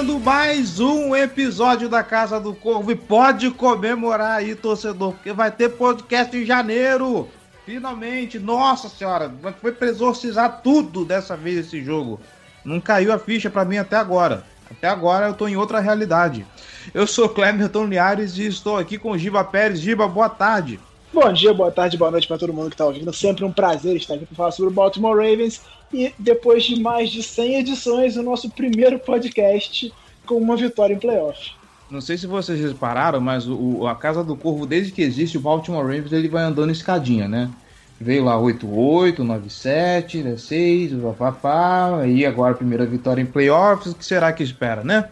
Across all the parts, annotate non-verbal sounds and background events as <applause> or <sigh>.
começando mais um episódio da Casa do Corvo e pode comemorar aí, torcedor, porque vai ter podcast em janeiro. Finalmente, nossa senhora, foi pra exorcizar tudo dessa vez esse jogo. Não caiu a ficha pra mim até agora. Até agora eu tô em outra realidade. Eu sou Clemerton Liares e estou aqui com Giba Pérez. Giba, boa tarde. Bom dia, boa tarde, boa noite para todo mundo que está ouvindo. Sempre um prazer estar aqui para falar sobre o Baltimore Ravens. E depois de mais de 100 edições, o nosso primeiro podcast com uma vitória em playoff. Não sei se vocês repararam, mas o, a Casa do Corvo, desde que existe, o Baltimore Ravens, ele vai andando escadinha, né? Veio lá 8-8, 9-7, 6, papapá, e agora a primeira vitória em playoffs, o que será que espera, né?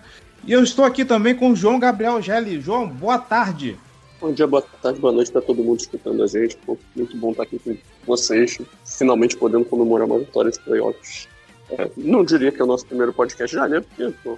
E eu estou aqui também com o João Gabriel Gelli. João, boa tarde. Bom dia, boa tarde, boa noite para todo mundo escutando a gente. Pô, muito bom estar aqui com vocês, finalmente podendo comemorar uma vitória de playoffs. É, não diria que é o nosso primeiro podcast de janeiro, porque pô,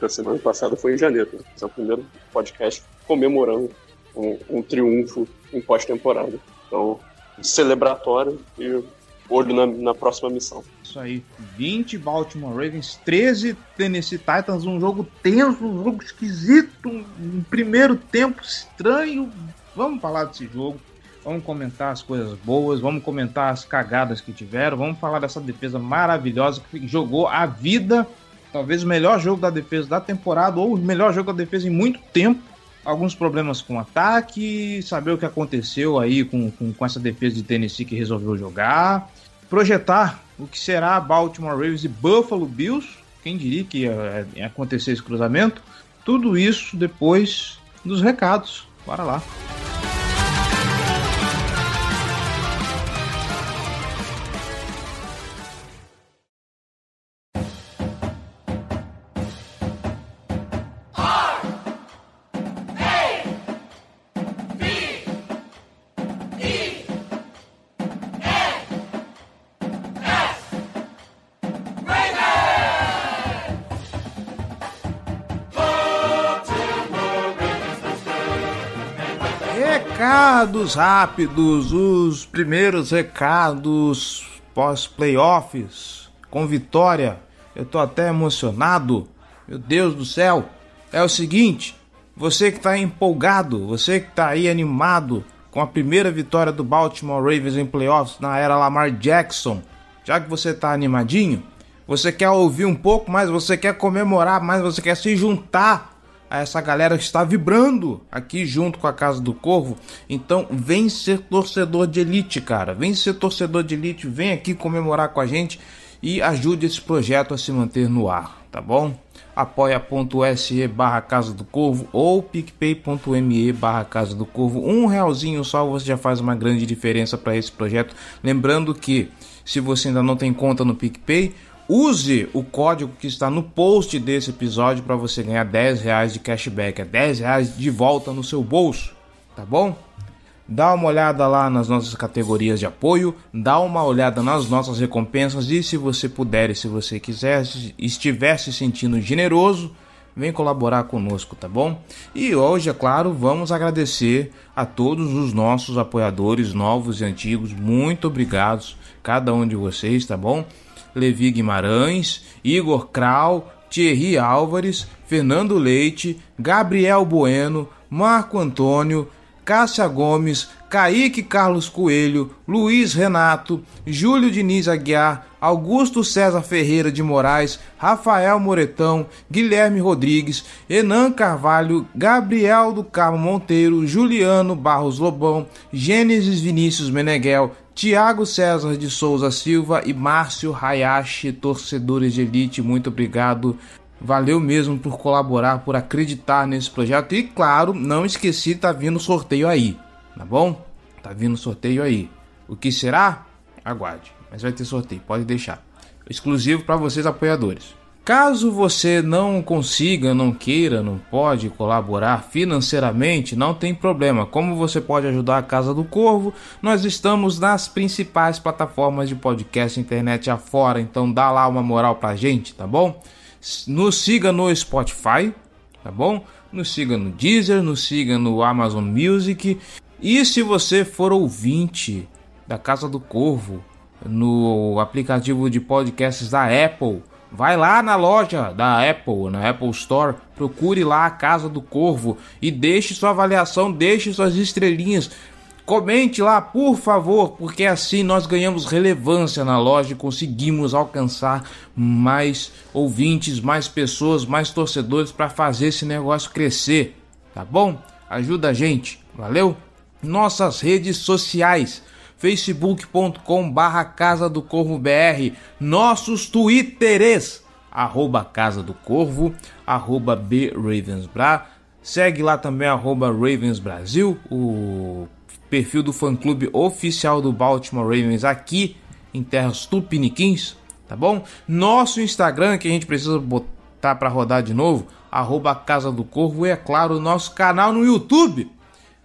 a semana passada foi em janeiro. né? Esse é o primeiro podcast comemorando um, um triunfo em pós-temporada. Então, celebratório e olho na, na próxima missão. Isso aí, 20 Baltimore Ravens, 13 Tennessee Titans, um jogo tenso, um jogo esquisito, um, primeiro tempo estranho. Vamos falar desse jogo, vamos comentar as coisas boas, vamos comentar as cagadas que tiveram, vamos falar dessa defesa maravilhosa que jogou a vida, talvez o melhor jogo da defesa da temporada ou o melhor jogo da defesa em muito tempo. Alguns problemas com ataque, saber o que aconteceu aí com, com, com essa defesa de Tennessee que resolveu jogar projetar o que será Baltimore Ravens e Buffalo Bills. Quem diria que ia, acontecer esse cruzamento? Tudo isso depois dos recados. Bora lá. Recados rápidos, os primeiros recados pós-playoffs com vitória. Eu tô até emocionado. Meu Deus do céu. É o seguinte, você que tá empolgado, você que tá aí animado com a primeira vitória do Baltimore Ravens em playoffs na era Lamar Jackson. Já que você tá animadinho, você quer ouvir um pouco mais, você quer comemorar mais, você quer se juntar a essa galera que está vibrando aqui junto com a Casa do Corvo. Então vem ser torcedor de elite, cara. Vem ser torcedor de elite, vem aqui comemorar com a gente e ajude esse projeto a se manter no ar, tá bom? apoia.se barra Casa do Corvo ou picpay.me barra Casa do Corvo. Um realzinho só você já faz uma grande diferença para esse projeto. Lembrando que se você ainda não tem conta no PicPay, use o código que está no post desse episódio para você ganhar 10 reais de cashback. É 10 reais de volta no seu bolso. tá bom? Dá uma olhada lá nas nossas categorias de apoio, dá uma olhada nas nossas recompensas e se você puder e se você quiser, estiver se sentindo generoso, vem colaborar conosco, tá bom? E hoje, é claro, vamos agradecer a todos os nossos apoiadores novos e antigos. Muito obrigados, cada um de vocês, tá bom? Levi Guimarães, Igor Krau, Thierry Álvares, Fernando Leite, Gabriel Bueno, Marco Antônio, Cássia Gomes, Kaique Carlos Coelho, Luiz Renato, Júlio Diniz Aguiar, Augusto César Ferreira de Moraes, Rafael Moretão, Guilherme Rodrigues, Enan Carvalho, Gabriel do Carmo Monteiro, Juliano Barros Lobão, Gênesis Vinícius Meneghel, Tiago César de Souza Silva e Márcio Hayashi, torcedores de elite, muito obrigado. Valeu mesmo por colaborar, por acreditar nesse projeto. E claro, não esqueci, tá vindo sorteio aí tá bom? Tá vindo sorteio aí. O que será? Aguarde, mas vai ter sorteio, pode deixar. Exclusivo para vocês apoiadores. Caso você não consiga, não queira, não pode colaborar financeiramente, não tem problema. Como você pode ajudar a Casa do Corvo? Nós estamos nas principais plataformas de podcast internet afora, então dá lá uma moral pra gente, tá bom? Nos siga no Spotify, tá bom? Nos siga no Deezer, nos siga no Amazon Music e se você for ouvinte da Casa do Corvo no aplicativo de podcasts da Apple, vai lá na loja da Apple, na Apple Store, procure lá a Casa do Corvo e deixe sua avaliação, deixe suas estrelinhas. Comente lá, por favor, porque assim nós ganhamos relevância na loja e conseguimos alcançar mais ouvintes, mais pessoas, mais torcedores para fazer esse negócio crescer, tá bom? Ajuda a gente, valeu? nossas redes sociais facebook.com barra Casa do Corvo BR, nossos twitters, arroba Casa do Corvo, arroba BRavensBra, segue lá também arroba Ravens Brasil, o perfil do fã clube oficial do Baltimore Ravens aqui em terras tupiniquins, tá bom? Nosso Instagram que a gente precisa botar para rodar de novo, arroba Casa do Corvo e é claro, nosso canal no YouTube,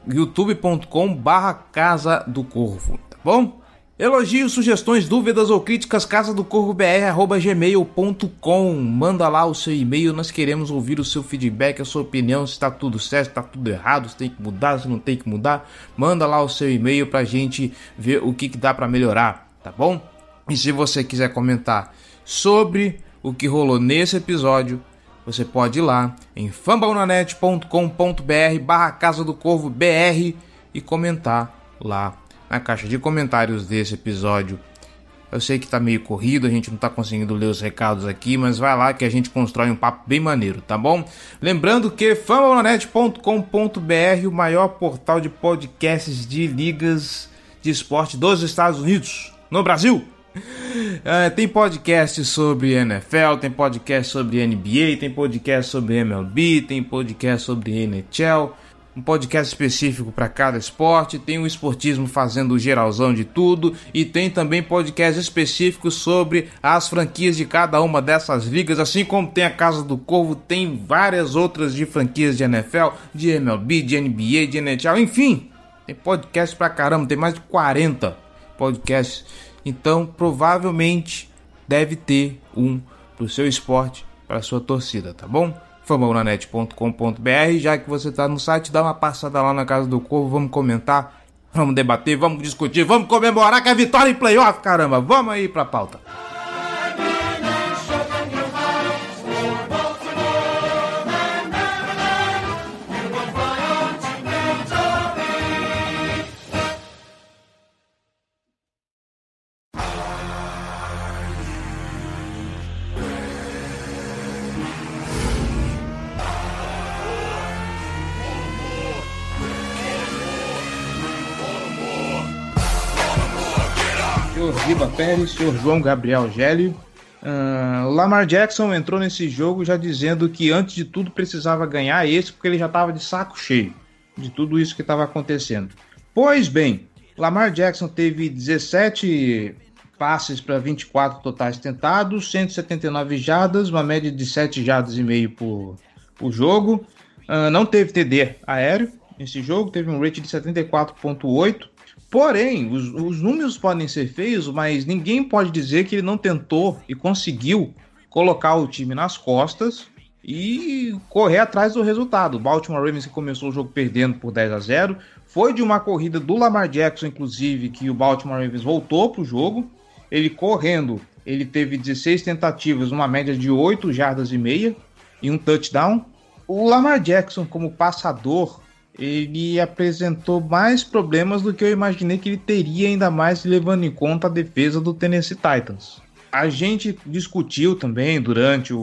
youtube.com barra Casa do Corvo, bom? Elogios, sugestões, dúvidas ou críticas, casa do corvo gmail.com. Manda lá o seu e-mail, nós queremos ouvir o seu feedback, a sua opinião, se está tudo certo, se está tudo errado, se tem que mudar, se não tem que mudar. Manda lá o seu e-mail pra gente ver o que, que dá para melhorar, tá bom? E se você quiser comentar sobre o que rolou nesse episódio, você pode ir lá em fambonanet.com.br barra Casa do Corvo BR e comentar lá na caixa de comentários desse episódio. Eu sei que tá meio corrido, a gente não tá conseguindo ler os recados aqui, mas vai lá que a gente constrói um papo bem maneiro, tá bom? Lembrando que fambonanet.com.br, o maior portal de podcasts de ligas de esporte dos Estados Unidos, no Brasil. <laughs> É, tem podcast sobre NFL, tem podcast sobre NBA, tem podcast sobre MLB, tem podcast sobre NHL, um podcast específico para cada esporte, tem o esportismo fazendo o geralzão de tudo e tem também podcast específicos sobre as franquias de cada uma dessas ligas, assim como tem a Casa do Corvo, tem várias outras de franquias de NFL, de MLB, de NBA, de NHL, enfim, tem podcast pra caramba, tem mais de 40 podcasts então, provavelmente deve ter um pro seu esporte, para sua torcida, tá bom? famonanet.com.br, já que você está no site, dá uma passada lá na Casa do Corvo, vamos comentar, vamos debater, vamos discutir, vamos comemorar que é vitória em playoff, caramba! Vamos aí pra pauta. Pérez, senhor João Gabriel Gélio. Uh, Lamar Jackson entrou nesse jogo já dizendo que antes de tudo precisava ganhar esse porque ele já estava de saco cheio de tudo isso que estava acontecendo. Pois bem, Lamar Jackson teve 17 passes para 24 totais tentados, 179 jardas, uma média de 7 jardas e meio por, por jogo. Uh, não teve TD aéreo, nesse jogo, teve um rate de 74,8. Porém, os, os, números podem ser feios, mas ninguém pode dizer que ele não tentou e conseguiu colocar o time nas costas e correr atrás do resultado. O Baltimore Ravens que começou o jogo perdendo por 10 a 0, foi de uma corrida do Lamar Jackson, inclusive, que o Baltimore Ravens voltou para o jogo. Ele correndo, ele teve 16 tentativas, uma média de 8 jardas e meia e um touchdown. O Lamar Jackson, como passador, ele apresentou mais problemas do que eu imaginei que ele teria, ainda mais levando em conta a defesa do Tennessee Titans. A gente discutiu também durante o,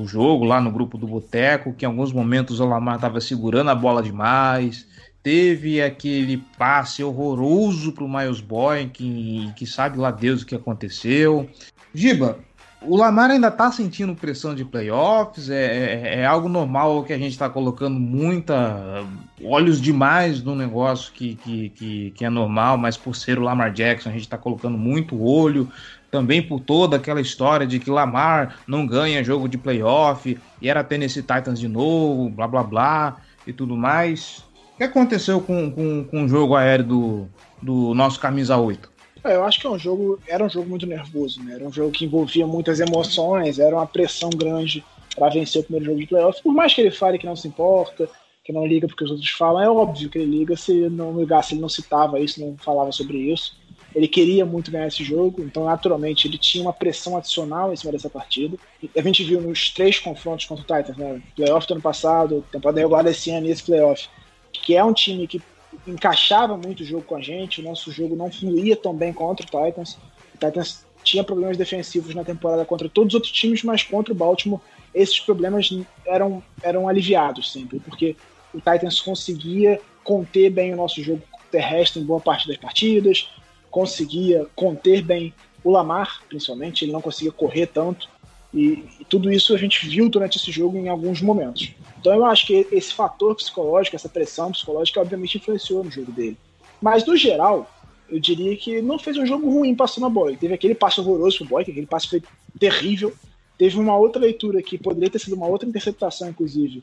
o, jogo lá no grupo do Boteco que em alguns momentos o Lamar estava segurando a bola demais. Teve aquele passe horroroso para o Miles Boy, que sabe lá Deus o que aconteceu. Giba, o Lamar ainda está sentindo pressão de playoffs, é, é, é algo normal que a gente está colocando muita olhos demais no negócio que, que, que, que, é normal, mas por ser o Lamar Jackson, a gente está colocando muito olho, também por toda aquela história de que Lamar não ganha jogo de playoff e era Tennessee Titans de novo, blá blá blá e tudo mais. O que aconteceu com, com, com o jogo aéreo do, do nosso camisa 8? É, eu acho que é um jogo, era um jogo muito nervoso, né? Era um jogo que envolvia muitas emoções, era uma pressão grande para vencer o primeiro jogo de playoff. Por mais que ele fale que não se importa, que não liga porque os outros falam, é óbvio que ele liga. Se não ligasse, ele não citava isso, não falava sobre isso. Ele queria muito ganhar esse jogo, então naturalmente ele tinha uma pressão adicional em cima dessa partida. A gente viu nos três confrontos contra o Titans, né? Playoff do ano passado, temporada regular desse ano e esse playoff, que é um time que encaixava muito o jogo com a gente, o nosso jogo não fluía tão bem contra o Titans. O Titans tinha problemas defensivos na temporada contra todos os outros times, mas contra o Baltimore esses problemas eram, eram aliviados sempre, porque o Titans conseguia conter bem o nosso jogo terrestre em boa parte das partidas, conseguia conter bem o Lamar, principalmente, ele não conseguia correr tanto, e, tudo isso a gente viu durante esse jogo em alguns momentos. Então eu acho que esse fator psicológico, essa pressão psicológica, obviamente influenciou no jogo dele. Mas no geral, eu diria que não fez um jogo ruim passando a bola. Ele teve aquele passe horroroso pro Boy, que aquele passe foi terrível. Teve uma outra leitura que poderia ter sido uma outra interceptação, inclusive,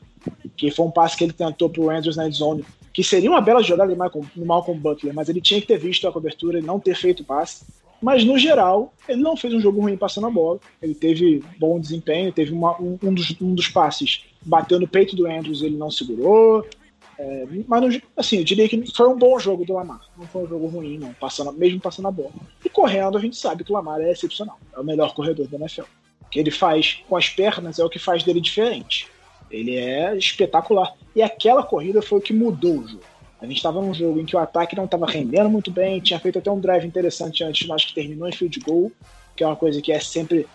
que foi um passe que ele tentou pro Andrews na zone, que seria uma bela jogada de Malcolm, Malcolm Butler, mas ele tinha que ter visto a cobertura e não ter feito o passe. Mas no geral, ele não fez um jogo ruim passando a bola. Ele teve bom desempenho, teve uma, um, um, dos, um dos passes bateu no peito do Andrews, ele não segurou. É, mas assim, eu diria que foi um bom jogo do Lamar. Não foi um jogo ruim, não, passando, mesmo passando a bola. E correndo, a gente sabe que o Lamar é excepcional. É o melhor corredor da NFL. O que ele faz com as pernas é o que faz dele diferente. Ele é espetacular. E aquela corrida foi o que mudou o jogo. A gente estava num jogo em que o ataque não estava rendendo muito bem, tinha feito até um drive interessante antes, mas que terminou em field goal, que é uma coisa que é sempre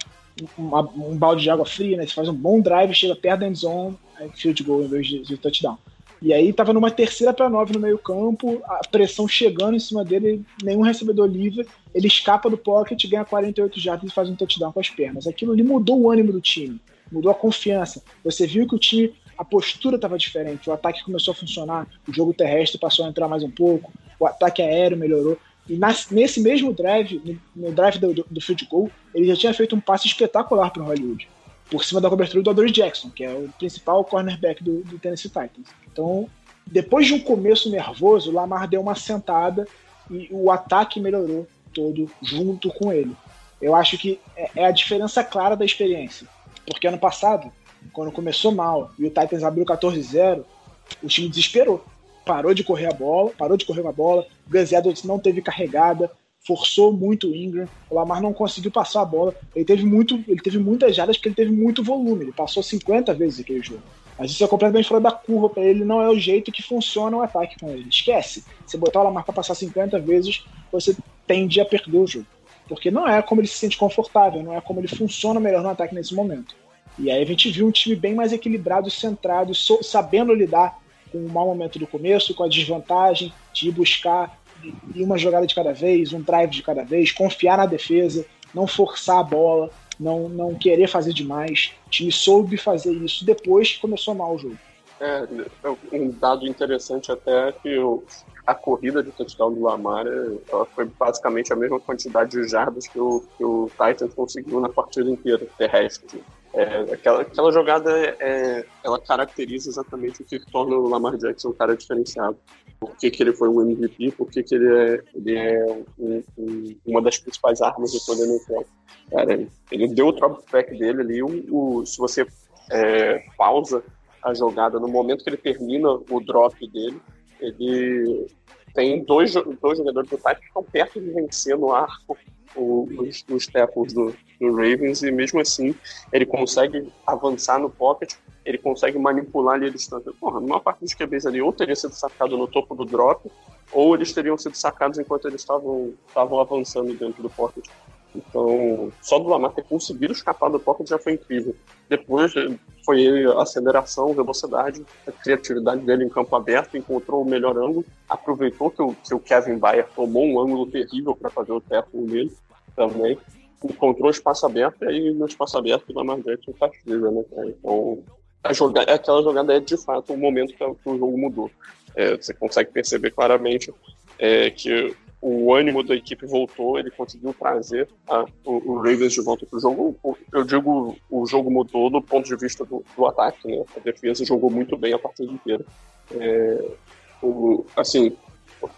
uma, um balde de água fria, né? Você faz um bom drive, chega perto da end zone, field goal em vez de, de touchdown. E aí estava numa terceira para nove no meio campo, a pressão chegando em cima dele, nenhum recebedor livre, ele escapa do pocket, ganha 48 jardas e faz um touchdown com as pernas. Aquilo ali mudou o ânimo do time, mudou a confiança. Você viu que o time a postura estava diferente, o ataque começou a funcionar, o jogo terrestre passou a entrar mais um pouco, o ataque aéreo melhorou. E nesse mesmo drive, no, no drive do, do, do, field goal, ele já tinha feito um passe espetacular para o Hollywood, por cima da cobertura do Adore Jackson, que é o principal cornerback do, do Tennessee Titans. Então, depois de um começo nervoso, o Lamar deu uma sentada e o ataque melhorou todo junto com ele. Eu acho que é, é a diferença clara da experiência. Porque ano passado, quando começou mal e o Titans abriu 14-0, o time desesperou. Parou de correr a bola, parou de correr a bola, Gus Edwards não teve carregada, forçou muito o Ingram, o Lamar não conseguiu passar a bola. Ele teve, muito, ele teve muitas jardas porque ele teve muito volume, ele passou 50 vezes aquele jogo. Mas isso é completamente fora da curva para ele, não é o jeito que funciona o ataque com ele. Esquece. Se botar o Lamar para passar 50 vezes, você tende a perder o jogo. Porque não é como ele se sente confortável, não é como ele funciona melhor no ataque nesse momento. E aí a gente viu um time bem mais equilibrado e centrado, sabendo lidar com o mau momento do começo, com a desvantagem de buscar uma jogada de cada vez, um drive de cada vez, confiar na defesa, não forçar a bola, não, não querer fazer demais. O time soube fazer isso depois que começou mal o jogo. É, um dado interessante até é que o, a corrida de touchdown do Lamar ela foi basicamente a mesma quantidade de jardas que o, que o Titans conseguiu na partida inteira terrestre. É, aquela, aquela jogada, é, ela caracteriza exatamente o que torna o Lamar Jackson um cara diferenciado. Por que, que ele foi um MVP, por que, que ele é, ele é um, um, uma das principais armas toda a NFL. Cara, ele deu o drop back dele ali, o, o se você é, pausa a jogada no momento que ele termina o drop dele, ele tem dois, dois jogadores do Titans que estão perto de vencer no arco os, os tackles do, do, Ravens e mesmo assim ele consegue avançar no pocket, ele consegue manipular ali a distância. Porra, numa parte dos QBs ali ou teria sido sacado no topo do drop ou eles teriam sido sacados enquanto eles estavam avançando dentro do pocket. Então, só do Lamar ter conseguido escapar do pocket já foi incrível. Depois foi a aceleração, velocidade, a criatividade dele em campo aberto, encontrou o melhor ângulo, aproveitou que o, que o Kevin Bayer tomou um ângulo terrível para fazer o tackle nele também, encontrou espaço aberto e aí no espaço aberto o Lamar Jackson castiga, né? Então, a jogada, aquela jogada é de fato o momento que o jogo mudou. É, você consegue perceber claramente é, que o ânimo da equipe voltou, ele conseguiu trazer a, o, o, Ravens de volta para o jogo. Eu digo, o jogo mudou do ponto de vista do, do ataque, né? A defesa jogou muito bem a partida inteira. É, o, assim,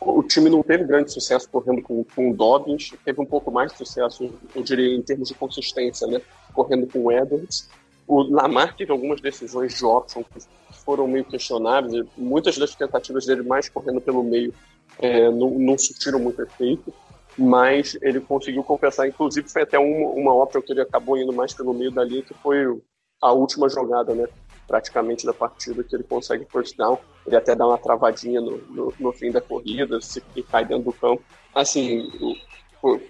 o, o, time não teve grande sucesso correndo com, com o Dobbins, teve um pouco mais de sucesso, eu diria, em termos de consistência, né? Correndo com o Edwards. O Lamar teve algumas decisões de option que foram meio questionáveis, muitas das tentativas dele mais correndo pelo meio é, não, não surtiram muito efeito, mas ele conseguiu compensar. Inclusive, foi até uma, uma ópera que ele acabou indo mais pelo meio da linha, que foi a última jogada, né? Praticamente da partida, que ele consegue first down. Ele até dá uma travadinha no, no, no fim da corrida, se cai dentro do campo. Assim,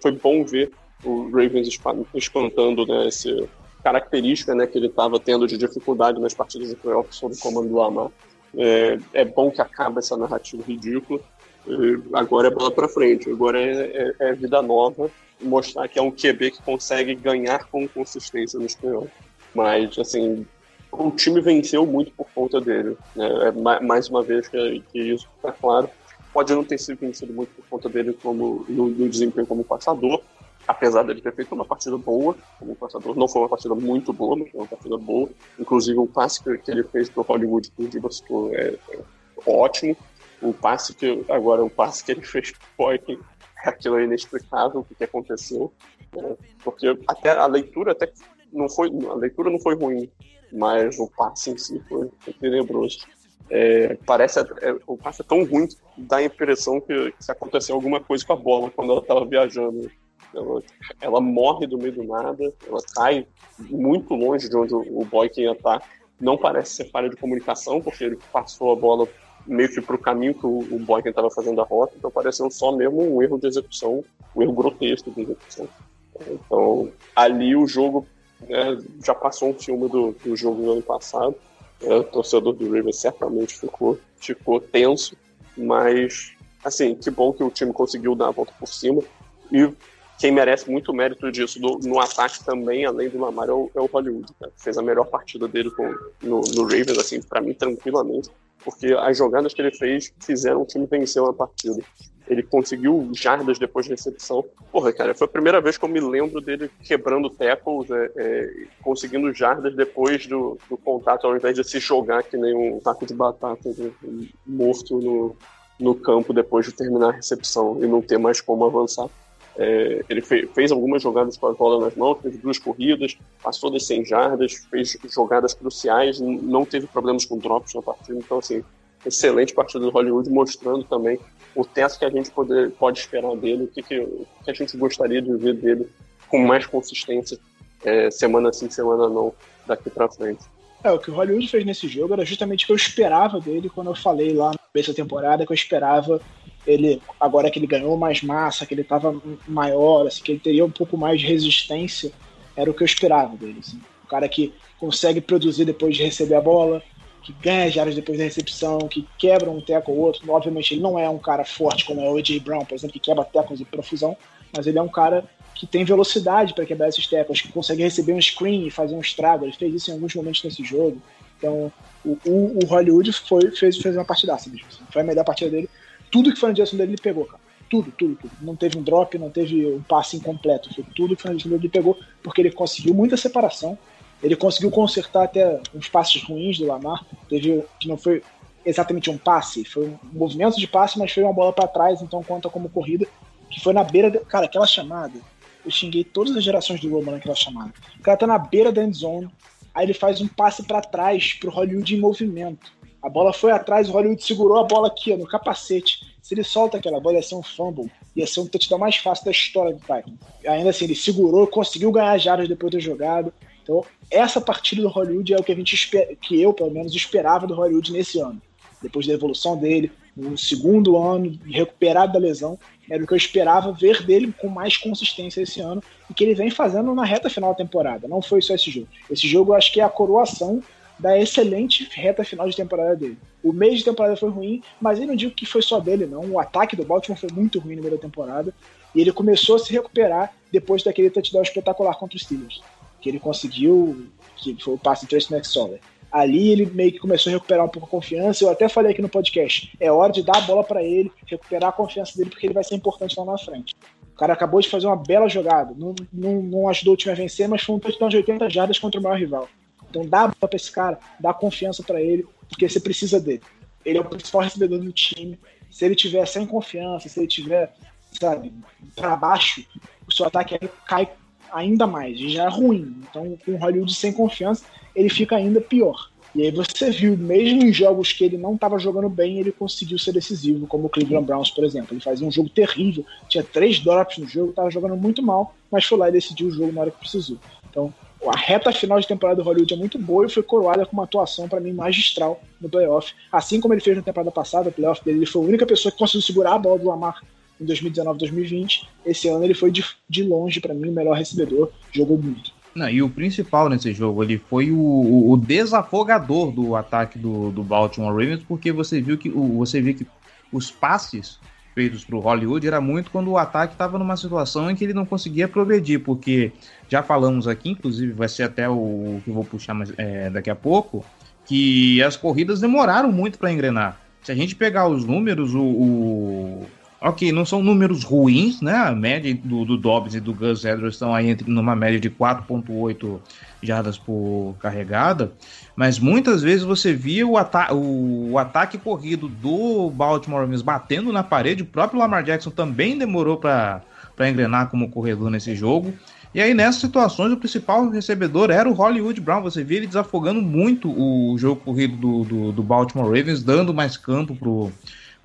foi, bom ver o Ravens espantando né, essa característica né, que ele estava tendo de dificuldade nas partidas de playoffs sob o comando do Lamar. É, é bom que acabe essa narrativa ridícula agora é bola para frente, agora é, é, é, vida nova, mostrar que é um QB que consegue ganhar com consistência nos playoffs. Mas, assim, o time venceu muito por conta dele. Né? É, mais uma vez que, que isso está claro. Pode não ter sido vencido muito por conta dele como, no, no desempenho como passador, apesar dele ter feito uma partida boa como passador. Não foi uma partida muito boa, mas foi uma partida boa. Inclusive, o passe que ele fez para o Hollywood, que o Diba é, é ótimo o passe que agora o passe que ele fez Boykin, aquilo é inexplicável o que, que aconteceu, né? porque até a leitura até não foi a leitura não foi ruim, mas o passe em si foi, tenebroso. É, parece é, o passe é tão ruim que dá a impressão que, que aconteceu alguma coisa com a bola quando ela estava viajando. Ela, ela, morre do meio do nada, ela cai muito longe de onde o, o Boykin ia estar. Não parece ser falha de comunicação, porque ele passou a bola meio que para o caminho que o, o Boykin estava fazendo a rota, então parecendo só mesmo um erro de execução, um erro grotesco de execução. Então, ali o jogo né, já passou um filme do, do jogo do ano passado. Né, o torcedor do Ravens certamente ficou, ficou tenso, mas assim, que bom que o time conseguiu dar a volta por cima. E quem merece muito mérito disso do, no ataque também, além do Lamar, é o, é o Hollywood. Cara. Fez a melhor partida dele com, no, no Ravens, assim, para mim, tranquilamente porque as jogadas que ele fez fizeram o time vencer uma partida. Ele conseguiu jardas depois da recepção. Porra, cara, foi a primeira vez que eu me lembro dele quebrando tackles, é, é, conseguindo jardas depois do, do, contato, ao invés de se jogar que nem um taco de batata né, morto no, no campo depois de terminar a recepção e não ter mais como avançar. É, ele fez, fez, algumas jogadas com a bola nas mãos, fez duas corridas, passou das 100 jardas, fez jogadas cruciais, não teve problemas com drops na partida. Então, assim, excelente partida do Hollywood, mostrando também o teto que a gente pode, pode esperar dele, o que, que, o que a gente gostaria de ver dele com mais consistência, é, semana sim, semana não, daqui para frente. É, o que o Hollywood fez nesse jogo era justamente o que eu esperava dele quando eu falei lá no começo da temporada, que eu esperava ele agora que ele ganhou mais massa, que ele estava maior, assim, que ele teria um pouco mais de resistência, era o que eu esperava dele. Assim. Um cara que consegue produzir depois de receber a bola, que ganha jardas depois da recepção, que quebra um teco ou outro. Obviamente ele não é um cara forte como é o AJ Brown, por exemplo, que quebra tecos de profusão, mas ele é um cara que tem velocidade para quebrar esses tecos, que consegue receber um screen e fazer um estrago. Ele fez isso em alguns momentos nesse jogo. Então, o, o, o Hollywood foi, fez, fez uma partidaça mesmo. Assim. Foi a melhor partida dele tudo que foi na direção dele ele pegou, cara. Tudo, tudo, tudo. Não teve um drop, não teve um passe incompleto. Foi tudo que foi na direção dele ele pegou, porque ele conseguiu muita separação. Ele conseguiu consertar até uns passes ruins do Lamar. Teve que não foi exatamente um passe, foi um movimento de passe, mas foi uma bola para trás, então conta como corrida, que foi na beira. De... Cara, aquela chamada, eu xinguei todas as gerações do Roman naquela chamada. O cara tá na beira da end zone, aí ele faz um passe para trás pro Hollywood em movimento. A bola foi atrás, o Hollywood segurou a bola aqui, ó, no capacete. Se ele solta aquela bola, ia ser um fumble. Ia ser um touchdown mais fácil da história do Titans. Ainda assim, ele segurou, conseguiu ganhar jardas depois da jogada. Então, essa partida do Hollywood é o que a gente espera, que eu, pelo menos, esperava do Hollywood nesse ano. Depois da evolução dele, no segundo ano, recuperado da lesão, era o que eu esperava ver dele com mais consistência esse ano e que ele vem fazendo na reta final da temporada. Não foi só esse jogo. Esse jogo eu acho que é a coroação da excelente reta final de temporada dele. O mês de temporada foi ruim, mas eu não digo que foi só dele, não. O ataque do Baltimore foi muito ruim no meio da temporada. E ele começou a se recuperar depois daquele touchdown espetacular contra os Steelers. Que ele conseguiu, que foi o passe de Trace McSorley. Ali ele meio que começou a recuperar um pouco a confiança. Eu até falei aqui no podcast: é hora de dar a bola para ele, recuperar a confiança dele, porque ele vai ser importante lá na frente. O cara acabou de fazer uma bela jogada. Não, não, não ajudou o time a vencer, mas foi um touchdown de 80 jardas contra o maior rival. Então dá para esse cara, dá confiança para ele, porque você precisa dele. Ele é o principal recebedor do time. Se ele tiver sem confiança, se ele tiver, sabe, para baixo, o seu ataque cai ainda mais. Já é ruim. Então, com o Hollywood sem confiança, ele fica ainda pior. E aí você viu, mesmo em jogos que ele não estava jogando bem, ele conseguiu ser decisivo, como o Cleveland Browns, por exemplo. Ele fazia um jogo terrível, tinha três drops no jogo, estava jogando muito mal, mas foi lá e decidiu o jogo na hora que precisou. Então, a reta final de temporada do Hollywood é muito boa e foi coroada com uma atuação, para mim, magistral no playoff. Assim como ele fez na temporada passada, o playoff dele, ele foi a única pessoa que conseguiu segurar a bola do Lamar em 2019, 2020. Esse ano ele foi de, de longe, para mim, o melhor recebedor, jogou muito. Não, e o principal nesse jogo, ele foi o, o desafogador do ataque do, do Baltimore Ravens, porque você viu que o, você viu que os passes feitos para o Hollywood era muito quando o ataque estava numa situação em que ele não conseguia progredir, porque já falamos aqui, inclusive vai ser até o que eu vou puxar mais, é, daqui a pouco, que as corridas demoraram muito para engrenar. Se a gente pegar os números, o, o, Ok, não são números ruins, né? A média do, do Dobbs e do Gus Edwards estão aí entre, numa média de 4.8 jardas por carregada, mas muitas vezes você via o, ata o, ataque corrido do Baltimore Ravens batendo na parede, o próprio Lamar Jackson também demorou para engrenar como corredor nesse jogo. E aí, nessas situações, o principal recebedor era o Hollywood Brown. Você via ele desafogando muito o jogo corrido do, do, do Baltimore Ravens, dando mais campo pro,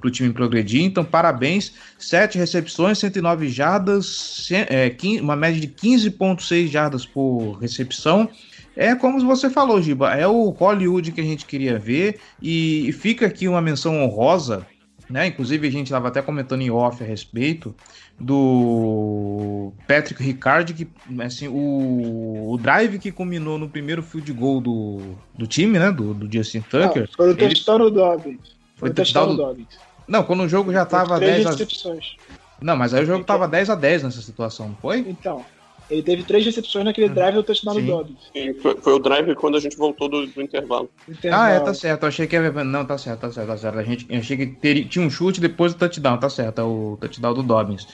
para o time progredir. Então, parabéns. Sete recepções, 109 jardas, é, uma média de 15,6 jardas por recepção. É como você falou, Giba, é o Hollywood que a gente queria ver. E, fica aqui uma menção honrosa, né? Inclusive, a gente estava até comentando em off a respeito do Patrick Ricard, que assim, o, o drive que culminou no primeiro field goal do, do time, né? Do, do Justin Tucker. Não, foi o touchdown do Dobbins. Foi o touchdown do Dobbins. Não, quando o jogo já tava 10 a... recepções. Não, mas aí o jogo tava 10 a 10 nessa situação, não foi? Então, ele teve três recepções naquele hum. drive do touchdown do Dobbins. Foi, foi, o drive quando a gente voltou do, do intervalo. intervalo. Ah, é, tá certo. Eu achei que ia... Não, tá certo, tá certo, tá certo. A gente, eu achei que teria, tinha um chute depois do touchdown, tá certo. É o touchdown do Dobbins.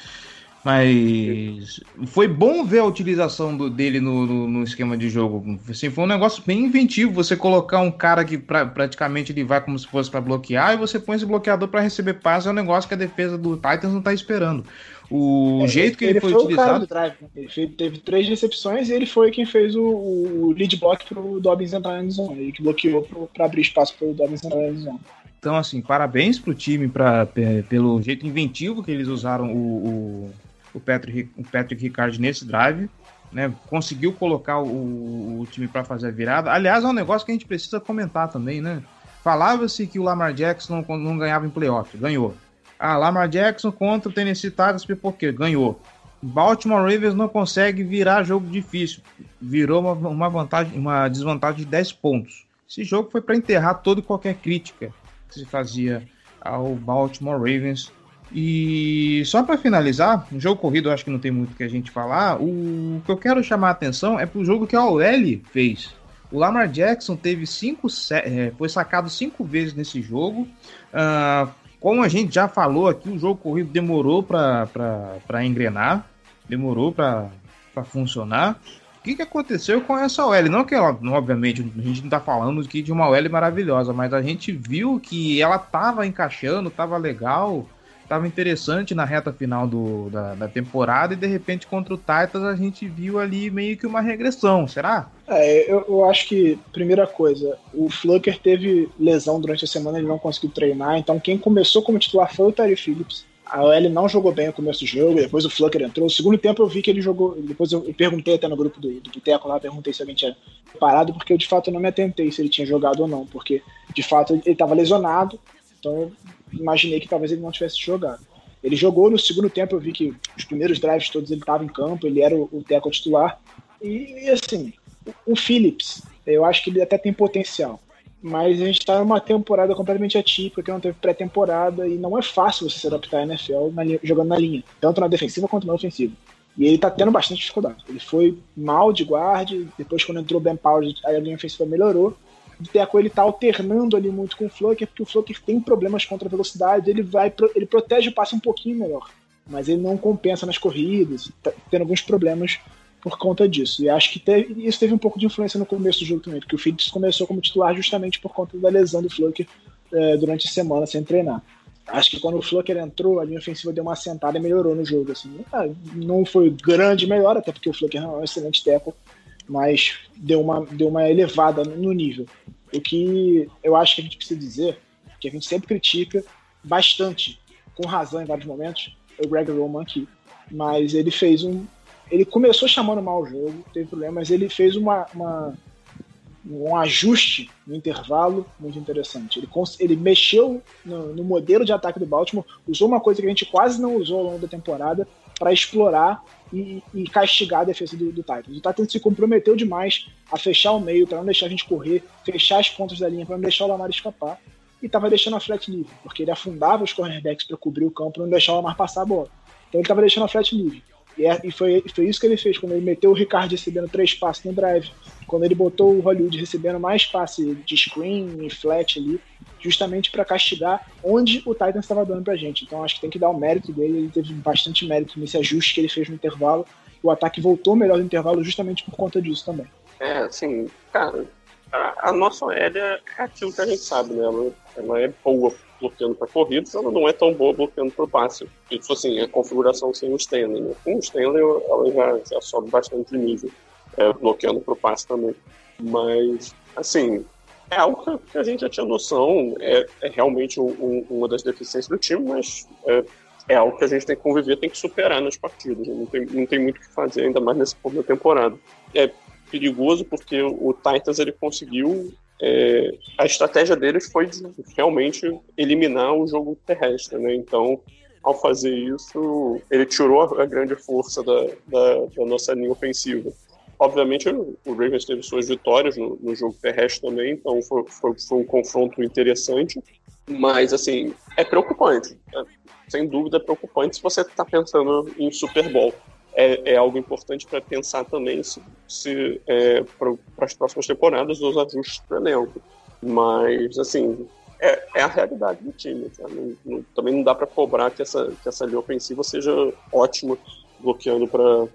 Mas foi bom ver a utilização do, dele no, no, no, esquema de jogo. Assim, foi um negócio bem inventivo. Você colocar um cara que pra, praticamente ele vai como se fosse para bloquear e você põe esse bloqueador para receber passe. É um negócio que a defesa do Titans não está esperando. O é, jeito que ele, ele foi, foi utilizado. Ele fez, teve três recepções e ele foi quem fez o, o lead block para o Dobbins entrar na zona. Ele que bloqueou para abrir espaço para o Dobbins entrar na zona. Então, assim, parabéns pro time pra, pelo jeito inventivo que eles usaram o, o o Patrick, o Patrick Ricard nesse drive. Né, conseguiu colocar o, o time para fazer a virada. Aliás, é um negócio que a gente precisa comentar também, né? Falava-se que o Lamar Jackson não, não ganhava em playoff, ganhou. Ah, Lamar Jackson contra o Tennessee Titans, porque ganhou. Baltimore Ravens não consegue virar jogo difícil. Virou uma, uma vantagem, uma desvantagem de 10 pontos. Esse jogo foi para enterrar toda e qualquer crítica que se fazia ao Baltimore Ravens e só para finalizar, o jogo corrido acho que não tem muito que a gente falar. O que eu quero chamar a atenção é pro jogo que a OL fez. O Lamar Jackson teve cinco, é, foi sacado cinco vezes nesse jogo. Uh, como a gente já falou aqui, o jogo corrido demorou para engrenar, demorou para funcionar. que, que aconteceu com essa OL? Não que ela, obviamente, a gente não tá falando aqui de uma OL maravilhosa, mas a gente viu que ela tava encaixando, tava legal, tava interessante na reta final do, da, da temporada e de repente contra o Titans a gente viu ali meio que uma regressão, será? É, eu, eu acho que, primeira coisa, o Flucker teve lesão durante a semana, ele não conseguiu treinar, então quem começou como titular foi o Terry Phillips a OL não jogou bem no começo do jogo, depois o Flucker entrou. No segundo tempo eu vi que ele jogou. Depois eu, perguntei até no grupo do, do Piteco lá, perguntei se alguém tinha parado, porque eu de fato não me atentei se ele tinha jogado ou não, porque de fato ele estava lesionado, então imaginei que talvez ele não tivesse jogado. Ele jogou no segundo tempo, eu vi que os primeiros drives todos ele estava em campo, ele era o, o teco titular. E, assim, o Phillips, eu acho que ele até tem potencial mas a gente está numa temporada completamente atípica, que não teve pré-temporada, e não é fácil você se adaptar à NFL na linha, jogando na linha, tanto na defensiva quanto na ofensiva. E ele está tendo bastante dificuldade. Ele foi mal de guarde, depois quando entrou o Ben Powers, a linha ofensiva melhorou. De Teco ele está alternando ali muito com o Flocker, porque o Flocker tem problemas contra a velocidade, ele vai ele protege o passe um pouquinho melhor, mas ele não compensa nas corridas, tá tendo alguns problemas por conta disso. E acho que teve, isso teve um pouco de influência no começo do jogo também, porque o Phillips começou como titular justamente por conta da lesão do Fluker é, durante a semana sem treinar. Acho que quando o Fluker entrou, a linha ofensiva deu uma sentada e melhorou no jogo. Assim. Ah, não foi grande melhor, até porque o Fluker é um excelente tackle, mas deu uma, deu uma elevada no nível. O que eu acho que a gente precisa dizer, que a gente sempre critica bastante, com razão em vários momentos, é o Greg Roman aqui. Mas ele fez um, ele começou chamando mal o jogo, teve problema, mas ele fez uma, uma um ajuste no intervalo muito interessante. Ele, ele mexeu no, no, modelo de ataque do Baltimore, usou uma coisa que a gente quase não usou ao longo da temporada para explorar e, e, castigar a defesa do, do Titans. O Titans se comprometeu demais a fechar o meio para não deixar a gente correr, fechar as pontas da linha para não deixar o Lamar escapar e estava deixando a flat livre, porque ele afundava os cornerbacks para cobrir o campo para não deixar o Lamar passar a bola. Então ele estava deixando a flat livre. E, é, e foi, foi isso que ele fez, quando ele meteu o Ricardo recebendo três passes no drive, quando ele botou o Hollywood recebendo mais passes de screen e flat ali, justamente para castigar onde o Titans estava dando pra gente. Então acho que tem que dar o mérito dele, ele teve bastante mérito nesse ajuste que ele fez no intervalo. O ataque voltou melhor no intervalo justamente por conta disso também. É, assim, cara, a, a nossa OL é aquilo que a gente sabe, né? Ela, ela é boa bloqueando para corridas, ela não é tão boa bloqueando para passe. Isso, assim, a configuração sem o Stanley. Né? Com o Stanley, ela já, já sobe bastante nível, é, bloqueando para passe também. Mas, assim, é algo que a gente já tinha noção, é, é realmente um, uma das deficiências do time, mas é, é, algo que a gente tem que conviver, tem que superar nas partidas. Né? Não tem, não tem muito o que fazer, ainda mais nesse ponto da temporada. É perigoso porque o Titans ele conseguiu é, a estratégia deles foi de realmente eliminar o jogo terrestre, né? Então, ao fazer isso, ele tirou a grande força da, da, da nossa linha ofensiva. Obviamente, o Ravens teve suas vitórias no, no jogo terrestre também, então foi, foi, foi, um confronto interessante, mas, assim, é preocupante. É, sem dúvida é preocupante se você está pensando em Super Bowl é, é algo importante para pensar também se, se é, para as próximas temporadas os ajustes para elenco. Mas, assim, é, é, a realidade do time. Não, não, também não dá para cobrar que essa, que essa linha ofensiva seja ótima bloqueando para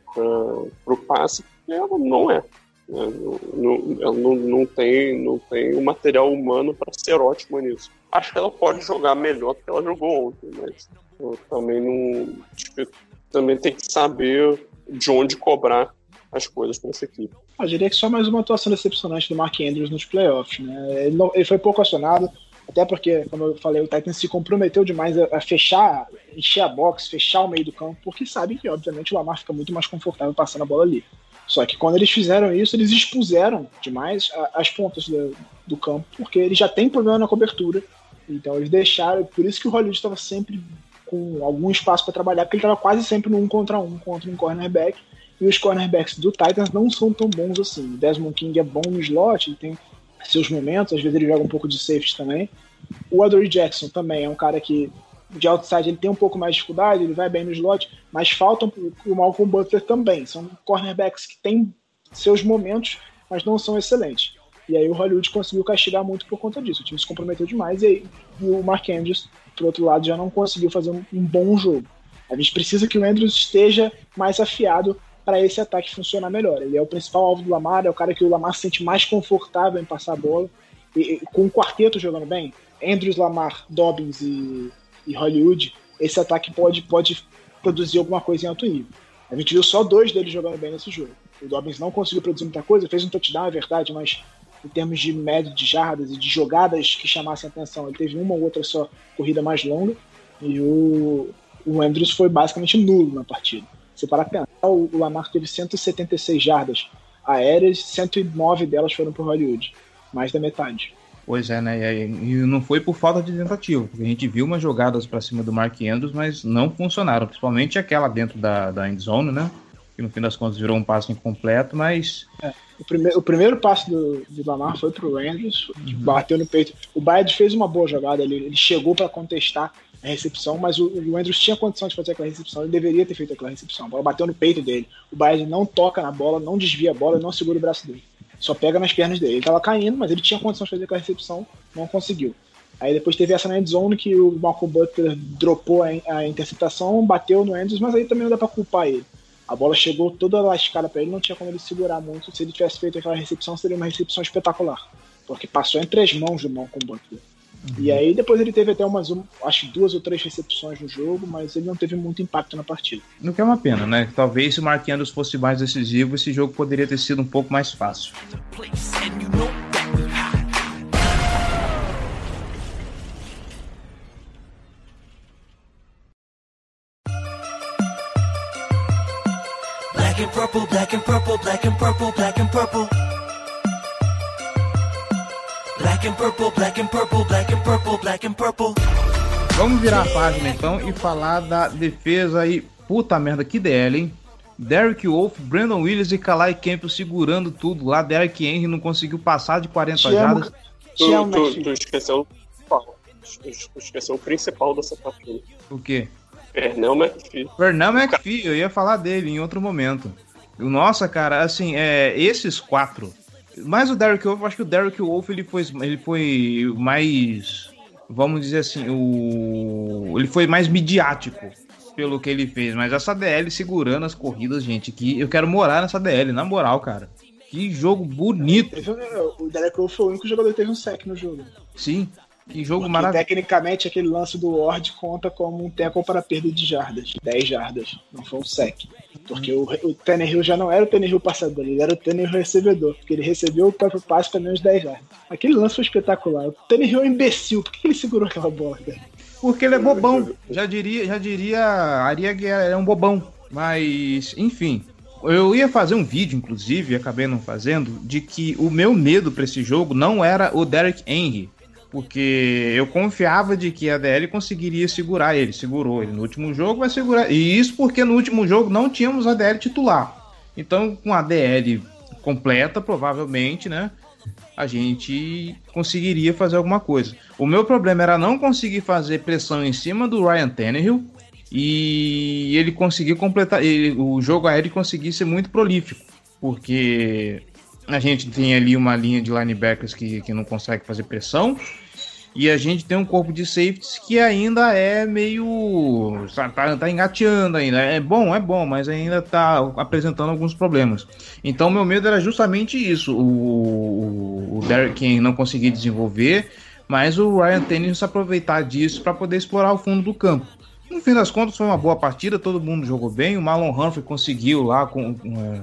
o passe, porque ela não é. Né? Não, não, não, tem, não tem o material humano para ser ótima nisso. Acho que ela pode jogar melhor do que ela jogou ontem, mas eu também não. Também tem que saber de onde cobrar as coisas para essa equipe. Eu diria que só mais uma atuação decepcionante do Mark Andrews nos playoffs. Né? Ele, não, ele foi pouco acionado, até porque, como eu falei, o Titans se comprometeu demais a, a, fechar, encher a box, fechar o meio do campo, porque sabe que, obviamente, o Lamar fica muito mais confortável passando a bola ali. Só que quando eles fizeram isso, eles expuseram demais a, as pontas do, do campo, porque ele já tem problema na cobertura. Então eles deixaram, por isso que o Hollywood estava sempre com algum espaço para trabalhar, porque ele estava quase sempre no um contra um contra um cornerback. E os cornerbacks do Titans não são tão bons assim. Desmond King é bom no slot, ele tem seus momentos, às vezes ele joga um pouco de safety também. O Adoree Jackson também é um cara que de outside ele tem um pouco mais de dificuldade, ele vai bem no slot, mas faltam o Malcolm Butler também. São cornerbacks que têm seus momentos, mas não são excelentes. E aí o Hollywood conseguiu castigar muito por conta disso. O time se comprometeu demais e, aí, e o Mark Andrews, por outro lado, já não conseguiu fazer um, um, bom jogo. A gente precisa que o Andrews esteja mais afiado para esse ataque funcionar melhor. Ele é o principal alvo do Lamar, é o cara que o Lamar se sente mais confortável em passar a bola. E, e, com o quarteto jogando bem, Andrews, Lamar, Dobbins e, e Hollywood, esse ataque pode, pode produzir alguma coisa em alto nível. A gente viu só dois deles jogando bem nesse jogo. O Dobbins não conseguiu produzir muita coisa, fez um touchdown, é verdade, mas em termos de média de jardas e de jogadas que chamassem atenção, ele teve uma ou outra só corrida mais longa. E o, o Andrews foi basicamente nulo na partida. Se parar pensar, o Lamar teve 176 jardas aéreas, 109 delas foram para Hollywood, mais da metade. Pois é, né? E não foi por falta de tentativa, porque a gente viu umas jogadas para cima do Mark Andrews, mas não funcionaram, principalmente aquela dentro da, da end zone, né? Que no fim das contas virou um passe incompleto, mas. É, o, primeir, o primeiro passe do, do Lamar foi pro Andrews, uhum. bateu no peito. O Bayard fez uma boa jogada ali, ele chegou para contestar a recepção, mas o, o, Andrews tinha condição de fazer aquela recepção, ele deveria ter feito aquela recepção. A bola bateu no peito dele. O Bayard não toca na bola, não desvia a bola, não segura o braço dele. Só pega nas pernas dele. Ele tava caindo, mas ele tinha condição de fazer aquela recepção, não conseguiu. Aí depois teve essa na endzone que o Malcolm Butler dropou a, a interceptação, bateu no Andrews, mas aí também não dá pra culpar ele. A bola chegou toda lascada para ele, não tinha como ele segurar muito. Se ele tivesse feito aquela recepção, seria uma recepção espetacular. Porque passou entre as mãos do Malcolm Butler. Uhum. E aí depois ele teve até umas, acho duas ou três recepções no jogo, mas ele não teve muito impacto na partida. No que é uma pena, né? Talvez se o Mark Andrews fosse mais decisivo, esse jogo poderia ter sido um pouco mais fácil. Black and purple, black and purple, black and purple, black and purple. Black and purple, black and purple, black and purple, black and purple. Vamos virar a página então e falar da defesa aí. Puta merda, que DL, hein? Derek Wolf, Brandon Williams e Kalai Campbell segurando tudo lá. Derek Henry não conseguiu passar de 40 jardas. Tu, tu, tu, esqueceu tu esqueceu o principal dessa partida. O quê? Pernell McPhee. Pernell McPhee, eu ia falar dele em outro momento. Nossa, cara, assim, é, esses quatro mas o Derek Wolf, acho que o Derek Wolf ele foi, ele foi mais, vamos dizer assim, o, ele foi mais midiático pelo que ele fez. Mas essa DL segurando as corridas, gente, que eu quero morar nessa DL, na moral, cara. Que jogo bonito. O Derek Wolf foi o único jogador que teve um sec no jogo. Sim, que jogo maravilhoso. Tecnicamente, aquele lance do Ward conta como um tempo para perda de jardas. 10 jardas. Não foi um sec. Porque o, o Tannehill já não era o Tannehill passador, ele era o Tannehill recebedor. Porque ele recebeu o próprio passe para menos 10 jardas. Aquele lance foi espetacular. O Tannehill é um imbecil. Por que ele segurou aquela bola, cara? Porque ele é bobão. Já diria, já diria Aria que é um bobão. Mas, enfim, eu ia fazer um vídeo, inclusive, acabei não fazendo, de que o meu medo para esse jogo não era o Derek Henry, porque eu confiava de que a DL conseguiria segurar ele. Segurou ele no último jogo, vai segurar. E isso porque no último jogo não tínhamos a DL titular. Então, com a DL completa, provavelmente, né? A gente conseguiria fazer alguma coisa. O meu problema era não conseguir fazer pressão em cima do Ryan Tannehill e ele conseguir completar. Ele, o jogo aéreo conseguir ser muito prolífico. Porque a gente tem ali uma linha de linebackers que, que não consegue fazer pressão. E a gente tem um corpo de safeties que ainda é meio. Tá, tá, tá engateando ainda. É bom, é bom, mas ainda tá apresentando alguns problemas. Então, meu medo era justamente isso: o, o Derrick Henry não conseguir desenvolver, mas o Ryan se aproveitar disso para poder explorar o fundo do campo. No fim das contas, foi uma boa partida, todo mundo jogou bem. O Marlon Humphrey conseguiu lá, com, é,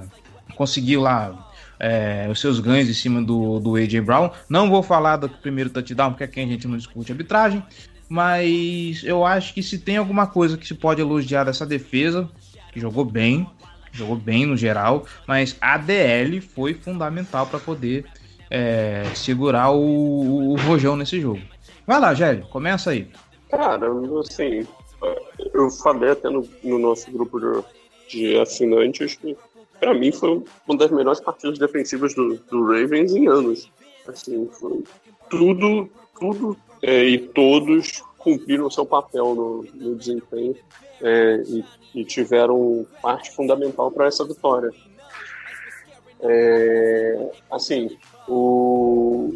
conseguiu lá é, os seus ganhos em cima do, do A.J. Brown. Não vou falar do primeiro touchdown, porque aqui a gente não discute arbitragem, mas eu acho que se tem alguma coisa que se pode elogiar dessa defesa, que jogou bem, jogou bem no geral, mas a DL foi fundamental para poder é, segurar o, o rojão nesse jogo. Vai lá, Gélio, começa aí. Cara, assim, eu falei até no, no nosso grupo de, de assinantes que para mim foi uma das melhores partidas defensivas do, do Ravens em anos. Assim, foi tudo, tudo é, e todos cumpriram seu papel no, no desempenho é, e, e, tiveram parte fundamental para essa vitória. É, assim, o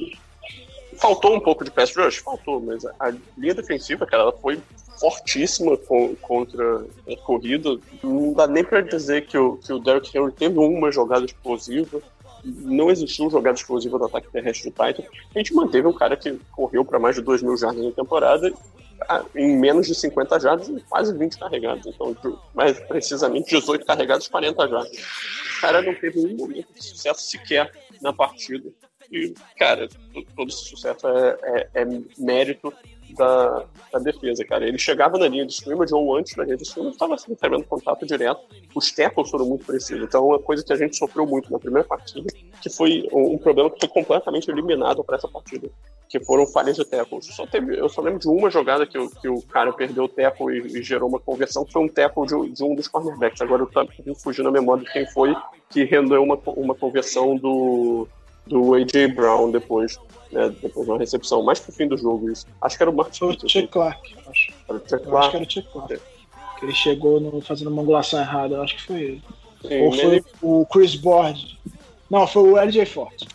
faltou um pouco de pass rush, faltou, mas a linha defensiva, cara, ela foi fortíssima com, contra a corrida. Não dá nem para dizer que o, que o Derrick Henry teve uma jogada explosiva. Não existiu jogada explosiva do ataque terrestre do Titan. A gente manteve um cara que correu para mais de 2 mil jardas na temporada em menos de 50 jardas e quase 20 carregados. Então, mais precisamente 18 carregados, 40 jardas. O cara não teve um momento de sucesso sequer na partida. E, cara, todo esse sucesso é, é, é mérito da, da, defesa, cara. Ele chegava na linha de scrimmage ou antes da linha de scrimmage, estava assim, recebendo contato direto. Os tackles foram muito precisos. Então, uma coisa que a gente sofreu muito na primeira partida, que foi um, problema que foi completamente eliminado para essa partida, que foram falhas de tackles. Só teve, eu só lembro de uma jogada que, que o cara perdeu o tackle e, e, gerou uma conversão, foi um tackle de, de um dos cornerbacks. Agora eu tô fugindo a memória de quem foi que rendeu uma, uma conversão do, do A.J. Brown depois né, depois de uma recepção, mais pro fim do jogo isso. Acho que era o Martin Foi o Chuck Clark, acho. Era o Chuck Clark. acho que era o Chuck Clark. Que ele chegou no, fazendo uma angulação errada, eu acho que foi ele. Sim, Ou foi ele... o Chris Board. Não, foi o LJ Forte.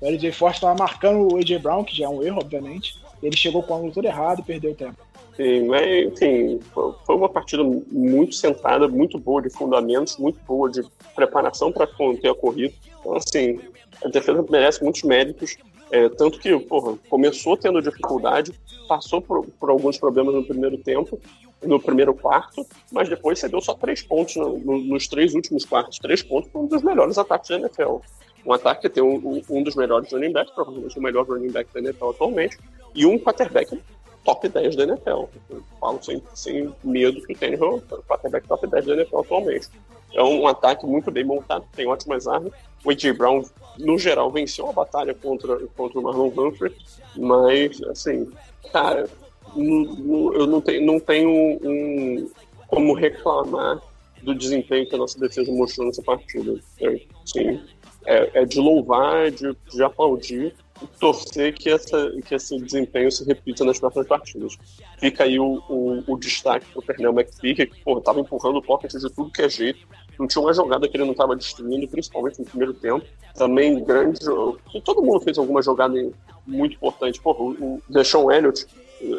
O LJ Forte estava marcando o AJ Brown, que já é um erro, obviamente. Ele chegou com o ângulo todo errado e perdeu o tempo. Sim, mas enfim, foi uma partida muito centrada, muito boa de fundamentos, muito boa de preparação para conter a corrida. Então, assim, a defesa merece muitos méritos. É, tanto que, porra, começou tendo dificuldade, passou por, por, alguns problemas no primeiro tempo, no primeiro quarto, mas depois cedeu só três pontos no, no, nos três últimos quartos. Três pontos foi um dos melhores ataques da NFL. Um ataque que tem um, um dos melhores running backs, provavelmente o melhor running back da NFL atualmente, e um quarterback top 10 da NFL. Eu falo sem, sem medo que o Tannehill é o quarterback top 10 da NFL atualmente. É um ataque muito bem montado, tem ótimas armas. O A.J. Brown, no geral, venceu a batalha contra, contra o Marlon Humphrey, mas, assim, cara, eu não tenho, não tenho um, como reclamar do desempenho que a nossa defesa mostrou nessa partida. É, sim, é, é de louvar, de, de aplaudir e torcer que, essa, que esse desempenho se repita nas próximas partidas. Fica aí o, o, o destaque para o Pernell McPhee, que estava empurrando o pocket de tudo que é jeito, não tinha uma jogada que ele não estava destruindo, principalmente no primeiro tempo. Também grande. Todo mundo fez alguma jogada muito importante. Porra, o Deshaun Elliott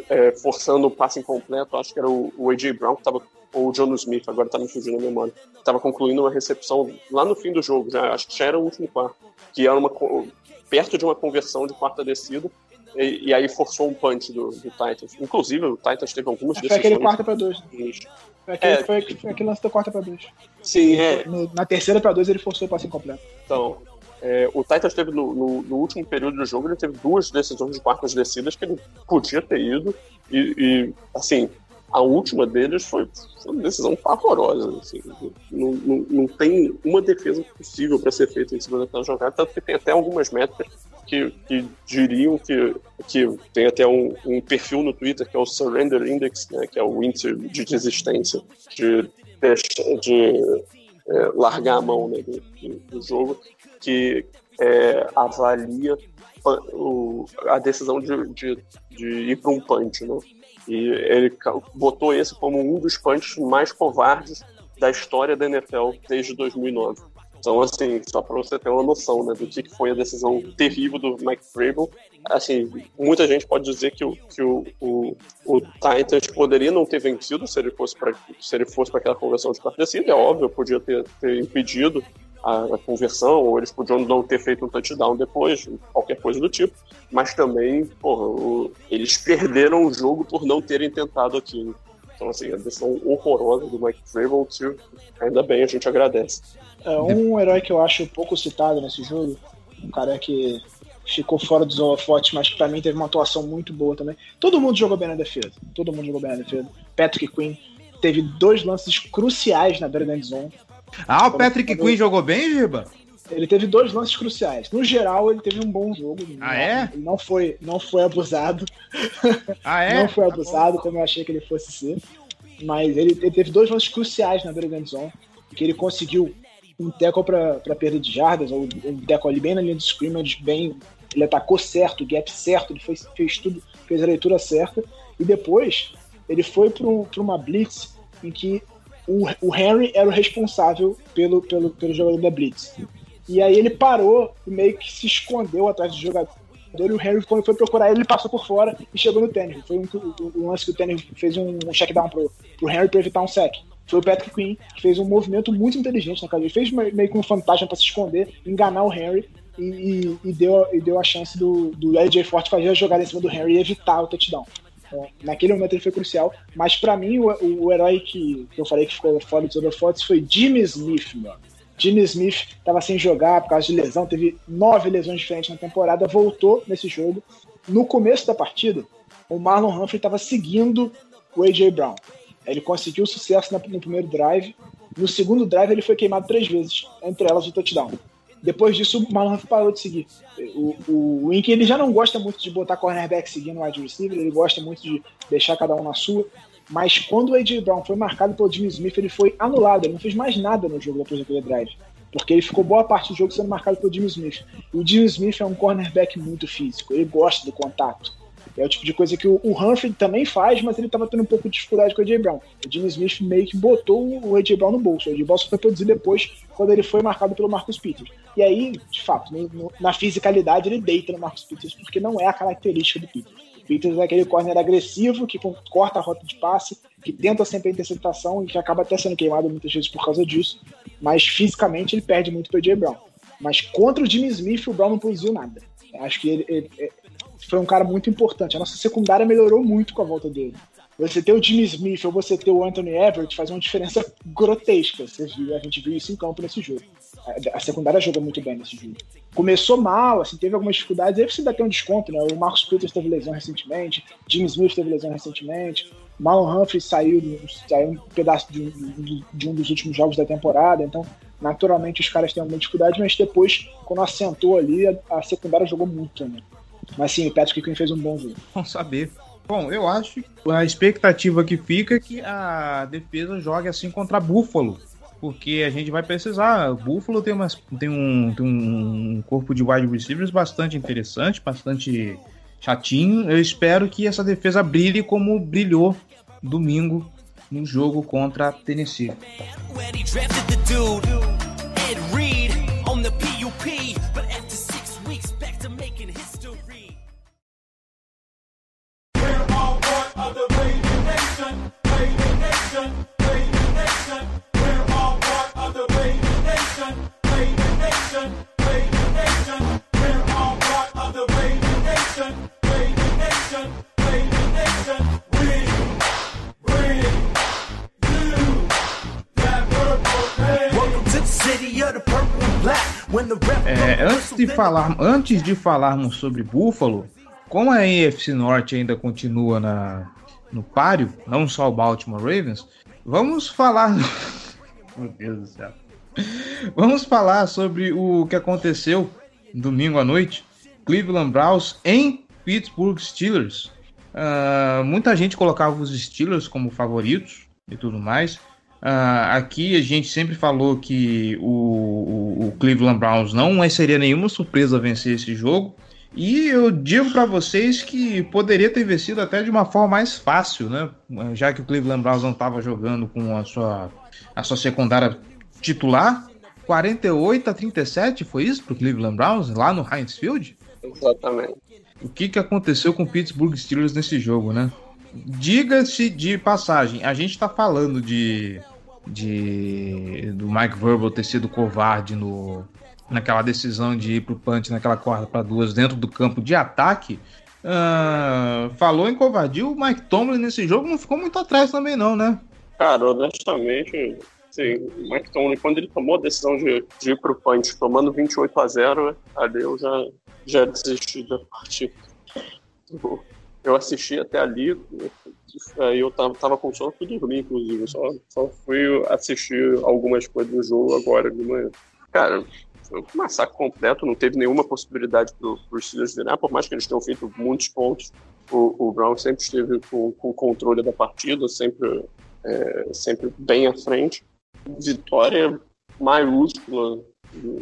é, forçando o passe incompleto, acho que era o, o A.J. Brown que estava ou o John Smith, agora está me fugindo a memória, estava concluindo uma recepção lá no fim do jogo, já acho que já era o último quarto, que era uma perto de uma conversão de quarta descida, e, e aí forçou um punch do, do, Titans. Inclusive, o Titans teve algumas decisões. Foi aquele quarta para dois. Foi aquele, é, foi, foi aquele lance do quarta para dois. Sim, é. No, na terceira para dois ele forçou o passe incompleto. Então, é, o Titans teve no, no, no, último período do jogo, ele teve duas decisões de quartas descidas que ele podia ter ido. E, e assim, a última deles foi, foi uma decisão pavorosa. Assim, não, não, não, tem uma defesa possível para ser feita em cima daquela jogada, tanto que tem até algumas métricas que, que diriam que, que tem até um, um, perfil no Twitter que é o Surrender Index, né, que é o índice de desistência, de, de, de é, largar a mão né, do, do jogo, que é, avalia o, a decisão de, de, de ir para um punch. Né? E ele botou esse como um dos punches mais covardes da história da NFL desde 2009. Então, assim, só para você ter uma noção né, do que foi a decisão terrível do Mike Vrabel, assim, muita gente pode dizer que o, que o, o, o Titans poderia não ter vencido se ele fosse para aquela conversão de quarta descida, é óbvio, podia ter, ter impedido a, a, conversão, ou eles podiam não ter feito um touchdown depois, qualquer coisa do tipo, mas também, porra, o, eles perderam o jogo por não terem tentado aquilo. Então, assim, a decisão horrorosa do Mike Vrabel, ainda bem, a gente agradece. É, um herói que eu acho pouco citado nesse jogo, um cara que ficou fora dos holofotes, mas que pra mim teve uma atuação muito boa também. Todo mundo jogou bem na defesa. Todo mundo jogou bem na defesa. Patrick Quinn teve dois lances cruciais na beira zone. Ah, o Patrick Quinn jogou bem, Giba? Ele teve dois lances cruciais. No geral, ele teve um bom jogo. Ah, não, é? Não foi, não foi abusado. Ah, é? não foi abusado, como eu achei que ele fosse ser. Mas ele, ele teve dois lances cruciais na da zone, que ele conseguiu um tackle para perda de jardas, ou um tackle ali bem na linha de scrimmage, bem, ele atacou certo, o gap certo, ele fez, fez tudo, fez a leitura certa, e depois ele foi para uma blitz em que o, o Henry era o responsável pelo, pelo, pelo jogador da blitz. E aí ele parou e meio que se escondeu atrás do jogador. e o Henry, quando foi procurar ele, passou por fora e chegou no Tannehill. Foi um, um, lance que o Tannehill fez um, um check down pro, pro Henry para evitar um sec. Foi o Patrick Quinn que fez um movimento muito inteligente na cadeia. Ele fez meio que um fantasma para se esconder, enganar o Henry e, e, e, deu, e deu a chance do, do AJ Forte fazer a jogada em cima do Henry e evitar o touchdown. Então, naquele momento ele foi crucial, mas para mim o, o, herói que, que eu falei que ficou fora dos holofotes foi Jimmy Smith, meu. Jimmy Smith estava sem jogar por causa de lesão, teve nove lesões diferentes na temporada, voltou nesse jogo. No começo da partida, o Marlon Humphrey estava seguindo o A.J. Brown. Ele conseguiu sucesso no primeiro drive. No segundo drive, ele foi queimado três vezes, entre elas o touchdown. Depois disso, o Humphrey parou de seguir. O, o, o ele já não gosta muito de botar cornerback seguindo o wide receiver, ele gosta muito de deixar cada um na sua. Mas quando o A.J. Brown foi marcado pelo Jimmy Smith, ele foi anulado, ele não fez mais nada no jogo depois daquele drive. Porque ele ficou boa parte do jogo sendo marcado pelo Jimmy Smith. O Jimmy Smith é um cornerback muito físico, ele gosta do contato. É o tipo de coisa que o, o Humphrey também faz, mas ele estava tendo um pouco de dificuldade com o A.J. Brown. O Jimmy Smith meio que botou o A.J. Brown no bolso. O A.J. Brown só foi produzir depois, quando ele foi marcado pelo Marcus Peters. E aí, de fato, na fisicalidade, ele deita no Marcus Peters, porque não é a característica do Peters. Peters é aquele corner agressivo que corta a rota de passe, que tenta sempre a interceptação e que acaba até sendo queimado muitas vezes por causa disso. Mas fisicamente ele perde muito para o Jay Brown. Mas contra o Jimmy Smith, o Brown não produziu nada. Acho que ele, ele foi um cara muito importante. A nossa secundária melhorou muito com a volta dele. Você ter o Jimmy Smith ou você ter o Anthony Everett faz uma diferença <laughs> grotesca. Você viu, a gente viu isso em campo nesse jogo. A, secundária joga muito bem nesse jogo. Começou mal, assim, teve algumas dificuldades, aí você dá até um desconto, né? O Marcos Peters teve lesão recentemente, Jimmy Smith teve lesão recentemente, Marlon Humphrey saiu, saiu um pedaço de, de, de um dos últimos jogos da temporada, então naturalmente os caras têm alguma dificuldade, mas depois, quando assentou ali, a, a secundária jogou muito também. Mas sim, o Patrick Quinn fez um bom jogo. Vamos saber. Bom, eu acho que a expectativa que fica é que a defesa jogue assim contra Buffalo. Porque a gente vai precisar. O Buffalo tem, umas, tem, um, tem um corpo de wide receivers bastante interessante, bastante chatinho. Eu espero que essa defesa brilhe como brilhou domingo no jogo contra a Tennessee. É, antes, de falar, antes de falarmos sobre Buffalo, como a AFC Norte ainda continua na, no páreo, não só o Baltimore Ravens, vamos falar. <laughs> Meu Deus do céu. Vamos falar sobre o que aconteceu domingo à noite. Cleveland Browns em Pittsburgh Steelers. Uh, muita gente colocava os Steelers como favoritos e tudo mais. Uh, aqui a gente sempre falou que o, o, o, Cleveland Browns não seria nenhuma surpresa vencer esse jogo. E eu digo para vocês que poderia ter vencido até de uma forma mais fácil, né? Já que o Cleveland Browns não estava jogando com a sua, a sua secundária titular. 48 a 37 foi isso para o Cleveland Browns lá no Heinz Field? Exatamente. O que, que aconteceu com o Pittsburgh Steelers nesse jogo, né? Diga-se de passagem, a gente está falando de, de do Mike Verbal ter sido covarde no, naquela decisão de ir pro punch naquela quarta para duas dentro do campo de ataque. Uh, falou em covardia, o Mike Tomlin nesse jogo não ficou muito atrás também não, né? Cara, honestamente, sim, o Tomlin, quando ele tomou a decisão de, de ir pro punch, tomando 28 a 0, ali eu já, já desisti da partida eu assisti até ali, aí eu tava, tava com sono, fui dormir, inclusive. Só, só fui assistir algumas coisas do jogo agora de manhã. Cara, foi um massacre completo, não teve nenhuma possibilidade pro, pro Steelers virar, por mais que eles tenham feito muitos pontos. O, o Brown sempre esteve com, com o controle da partida, sempre, é, sempre bem à frente. Vitória maiúscula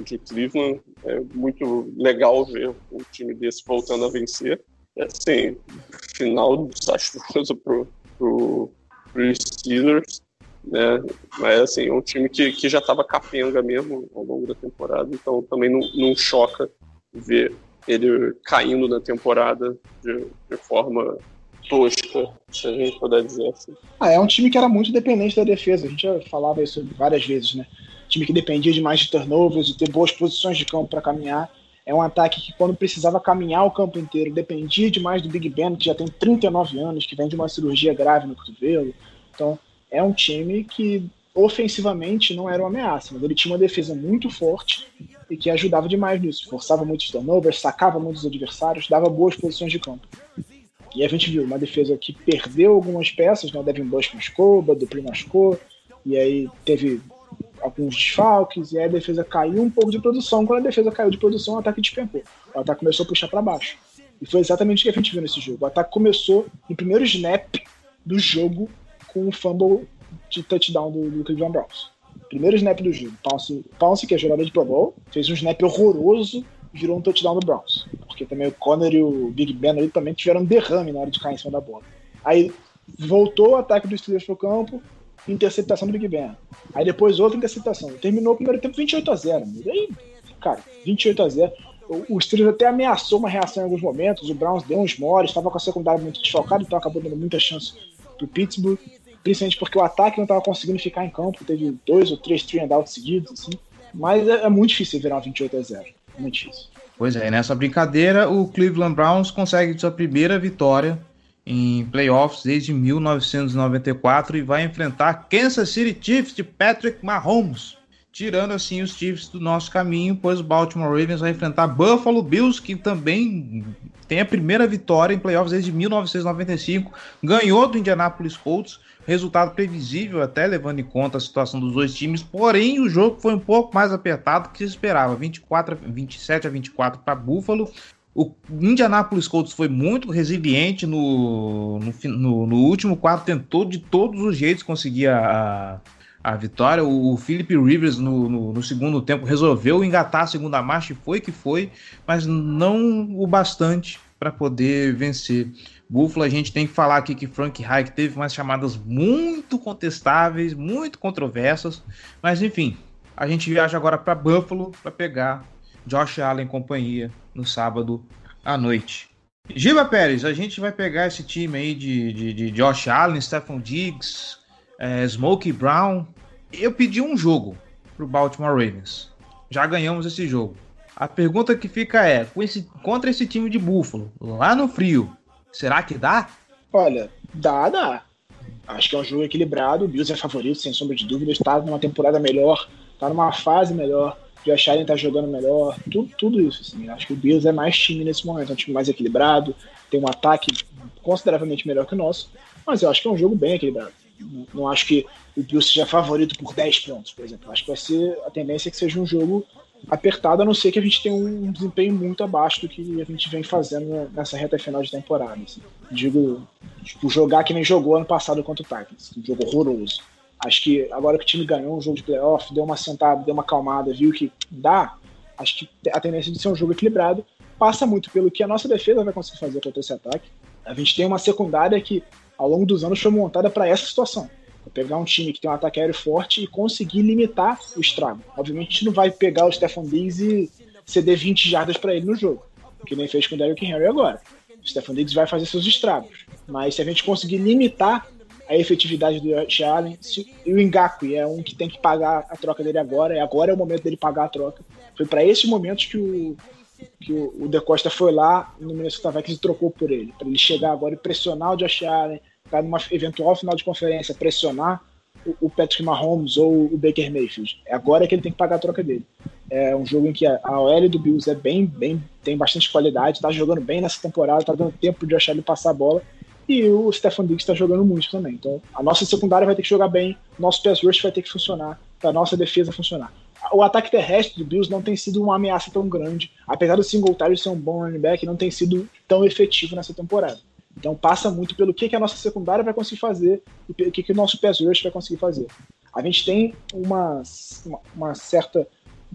de Cleveland. É muito legal ver um time desse voltando a vencer assim, final desastroso pro, pro, pro Steelers, né? Mas assim, é um time que, que já estava capenga mesmo ao longo da temporada, então também não, não choca ver ele caindo na temporada de, de forma tosca, se a gente puder dizer assim. Ah, é um time que era muito dependente da defesa. A gente já falava isso várias vezes, né? time que dependia de mais de turnovers, de ter boas posições de campo para caminhar. É um ataque que, quando precisava caminhar o campo inteiro, dependia demais do Big Ben, que já tem 39 anos, que vem de uma cirurgia grave no cotovelo. Então, é um time que ofensivamente não era uma ameaça, mas ele tinha uma defesa muito forte e que ajudava demais nisso. Forçava muitos turnovers, sacava muitos adversários, dava boas posições de campo. E a gente viu uma defesa que perdeu algumas peças, né? O Devin Bush machucou, o Dupri machucou, e aí teve alguns desfalques, e aí a defesa caiu um pouco de produção. Quando a defesa caiu de produção, o ataque despencou. O ataque começou a puxar para baixo. E foi exatamente o que a gente viu nesse jogo. O ataque começou no primeiro snap do jogo com o fumble de touchdown do, do Cleveland Browns. Primeiro snap do jogo. Pounce, Pounce, que é jogador de Pro Bowl, fez um snap horroroso virou um touchdown do Browns. Porque também o Conner e o Big Ben ali também tiveram derrame na hora de cair em cima da bola. Aí voltou o ataque dos Steelers pro campo, interceptação do Big Ben. Aí depois outra interceptação. Terminou o primeiro tempo 28 a 0 E aí, cara, 28 a 0 o, Steelers até ameaçou uma reação em alguns momentos. O Browns deu uns moles, estava com a secundária muito desfalcada, então acabou dando muita chance pro Pittsburgh. Principalmente porque o ataque não estava conseguindo ficar em campo. Teve dois ou três three and outs seguidos, assim. Mas é, é, muito difícil virar um 28 a 0 Muito difícil. Pois é, nessa brincadeira, o Cleveland Browns consegue sua primeira vitória em playoffs desde 1994 e vai enfrentar Kansas City Chiefs de Patrick Mahomes, tirando assim os Chiefs do nosso caminho, pois o Baltimore Ravens vai enfrentar Buffalo Bills, que também tem a primeira vitória em playoffs desde 1995, ganhou do Indianapolis Colts, resultado previsível até levando em conta a situação dos dois times, porém o jogo foi um pouco mais apertado do que se esperava, 24 27 a 24 para Buffalo o Indianapolis Colts foi muito resiliente no, no, no, último quarto, tentou de todos os jeitos conseguir a, a vitória. O, Philip Rivers no, no, no, segundo tempo resolveu engatar a segunda marcha e foi que foi, mas não o bastante para poder vencer. Buffalo, a gente tem que falar aqui que Frank Reich teve umas chamadas muito contestáveis, muito controversas, mas enfim, a gente viaja agora para Buffalo para pegar Josh Allen companhia no sábado à noite. Giba Pérez, a gente vai pegar esse time aí de, de, de Josh Allen, Stephon Diggs, é, Smokey Brown. Eu pedi um jogo pro Baltimore Ravens. Já ganhamos esse jogo. A pergunta que fica é: esse, contra esse time de Buffalo, lá no frio, será que dá? Olha, dá, dá. Acho que é um jogo equilibrado. O Bills é favorito, sem sombra de dúvida. Está numa temporada melhor, está numa fase melhor. Josh Allen tá jogando melhor, tudo, tudo isso. Assim. Acho que o Bills é mais time nesse momento, é um time mais equilibrado, tem um ataque consideravelmente melhor que o nosso, mas eu acho que é um jogo bem equilibrado. Não, não acho que o Bills seja favorito por 10 pontos, por exemplo. Acho que vai ser a tendência é que seja um jogo apertado, a não ser que a gente tenha um desempenho muito abaixo do que a gente vem fazendo nessa reta final de temporada. Assim. Digo, tipo, jogar que nem jogou ano passado contra o Titans, um jogo horroroso. Acho que agora que o time ganhou um jogo de playoff, deu uma sentada, deu uma acalmada, viu que dá, acho que a tendência de ser um jogo equilibrado passa muito pelo que a nossa defesa vai conseguir fazer contra esse ataque. A gente tem uma secundária que, ao longo dos anos, foi montada para essa situação. Pegar um time que tem um ataque aéreo forte e conseguir limitar o estrago. Obviamente, a gente não vai pegar o Stefan Diggs e ceder 20 jardas para ele no jogo, que nem fez com o Derrick Henry agora. O Stefan Diggs vai fazer seus estragos. Mas se a gente conseguir limitar a efetividade do Josh Allen. E o Ngakwe é um que tem que pagar a troca dele agora, e agora é o momento dele pagar a troca. Foi para esses momentos que o, que o, o De Costa foi lá no Minnesota Vikings e trocou por ele, para ele chegar agora e pressionar o Josh Allen, para numa eventual final de conferência pressionar o, Patrick Mahomes ou o Baker Mayfield. É agora que ele tem que pagar a troca dele. É um jogo em que a, OL do Bills é bem, bem, tem bastante qualidade, tá jogando bem nessa temporada, tá dando tempo de achar ele passar a bola e o Stefan Diggs está jogando muito também. Então, a nossa secundária vai ter que jogar bem, nosso pass rush vai ter que funcionar, para nossa defesa funcionar. O ataque terrestre do Bills não tem sido uma ameaça tão grande, apesar do Singletary ser um bom running back, não tem sido tão efetivo nessa temporada. Então passa muito pelo que, que a nossa secundária vai conseguir fazer e pelo que, que o nosso pass rush vai conseguir fazer. A gente tem uma, uma, uma certa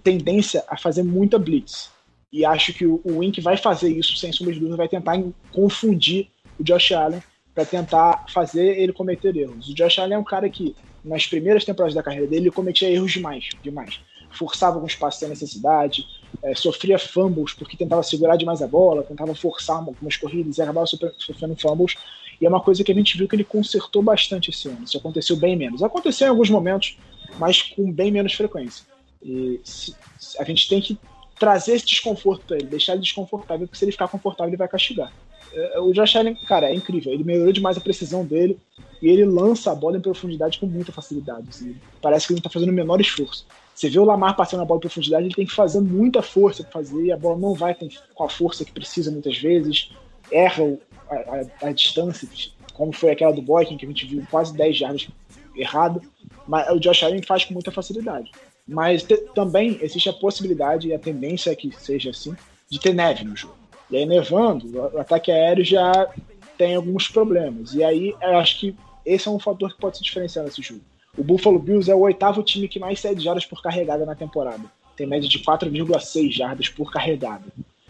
tendência a fazer muita blitz. E acho que o, o Wink vai fazer isso, sem sombra de dúvida, vai tentar confundir o Josh Allen para tentar fazer ele cometer erros. O Josh Allen é um cara que, nas primeiras temporadas da carreira dele, ele cometia erros demais, demais. forçava alguns passos sem necessidade, é, sofria fumbles porque tentava segurar demais a bola, tentava forçar algumas corridas e acabava sofrendo fumbles. E é uma coisa que a gente viu que ele consertou bastante esse ano. Isso aconteceu bem menos. Aconteceu em alguns momentos, mas com bem menos frequência. E se, a gente tem que trazer esse desconforto para ele, deixar ele desconfortável, porque se ele ficar confortável, ele vai castigar. É, o Josh Allen, cara, é incrível. Ele melhorou demais a precisão dele e ele lança a bola em profundidade com muita facilidade. Assim. Parece que ele não está fazendo o menor esforço. Você vê o Lamar passando a bola em profundidade, ele tem que fazer muita força para fazer e a bola não vai com a força que precisa muitas vezes. Erra a, a, a distância, como foi aquela do Boykin, que a gente viu quase 10 jardas errado. Mas o Josh Allen faz com muita facilidade. Mas te, também existe a possibilidade, e a tendência é que seja assim, de ter neve no jogo. E aí, nevando, o ataque aéreo já tem alguns problemas. E aí, eu acho que esse é um fator que pode se diferenciar nesse jogo. O Buffalo Bills é o oitavo time que mais cede jardas por carregada na temporada. Tem média de 4,6 jardas por carregada.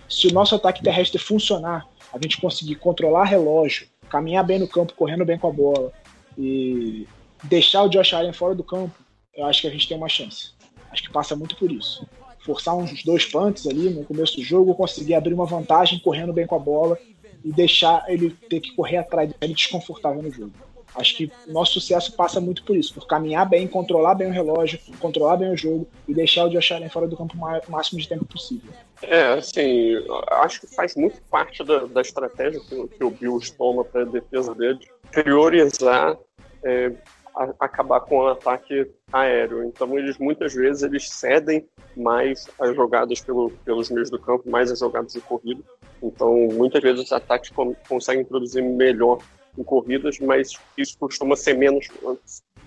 Se o nosso ataque terrestre funcionar, a gente conseguir controlar relógio, caminhar bem no campo, correndo bem com a bola e deixar o Josh Allen fora do campo, eu acho que a gente tem uma chance. Acho que passa muito por isso forçar uns dois punts ali no começo do jogo, conseguir abrir uma vantagem correndo bem com a bola e deixar ele ter que correr atrás, ele desconfortável no jogo. Acho que nosso sucesso passa muito por isso, por caminhar bem, controlar bem o relógio, controlar bem o jogo e deixar o Josh Allen fora do campo o máximo de tempo possível. É, assim, acho que faz muito parte da, da estratégia que, que o Bills toma para a defesa dele, priorizar é, a, acabar com o ataque aéreo. Então eles muitas vezes eles cedem mais as jogadas pelo, pelos meios do campo, mais as jogadas de corrida. Então muitas vezes os ataques conseguem produzir melhor em corridas, mas isso costuma ser menos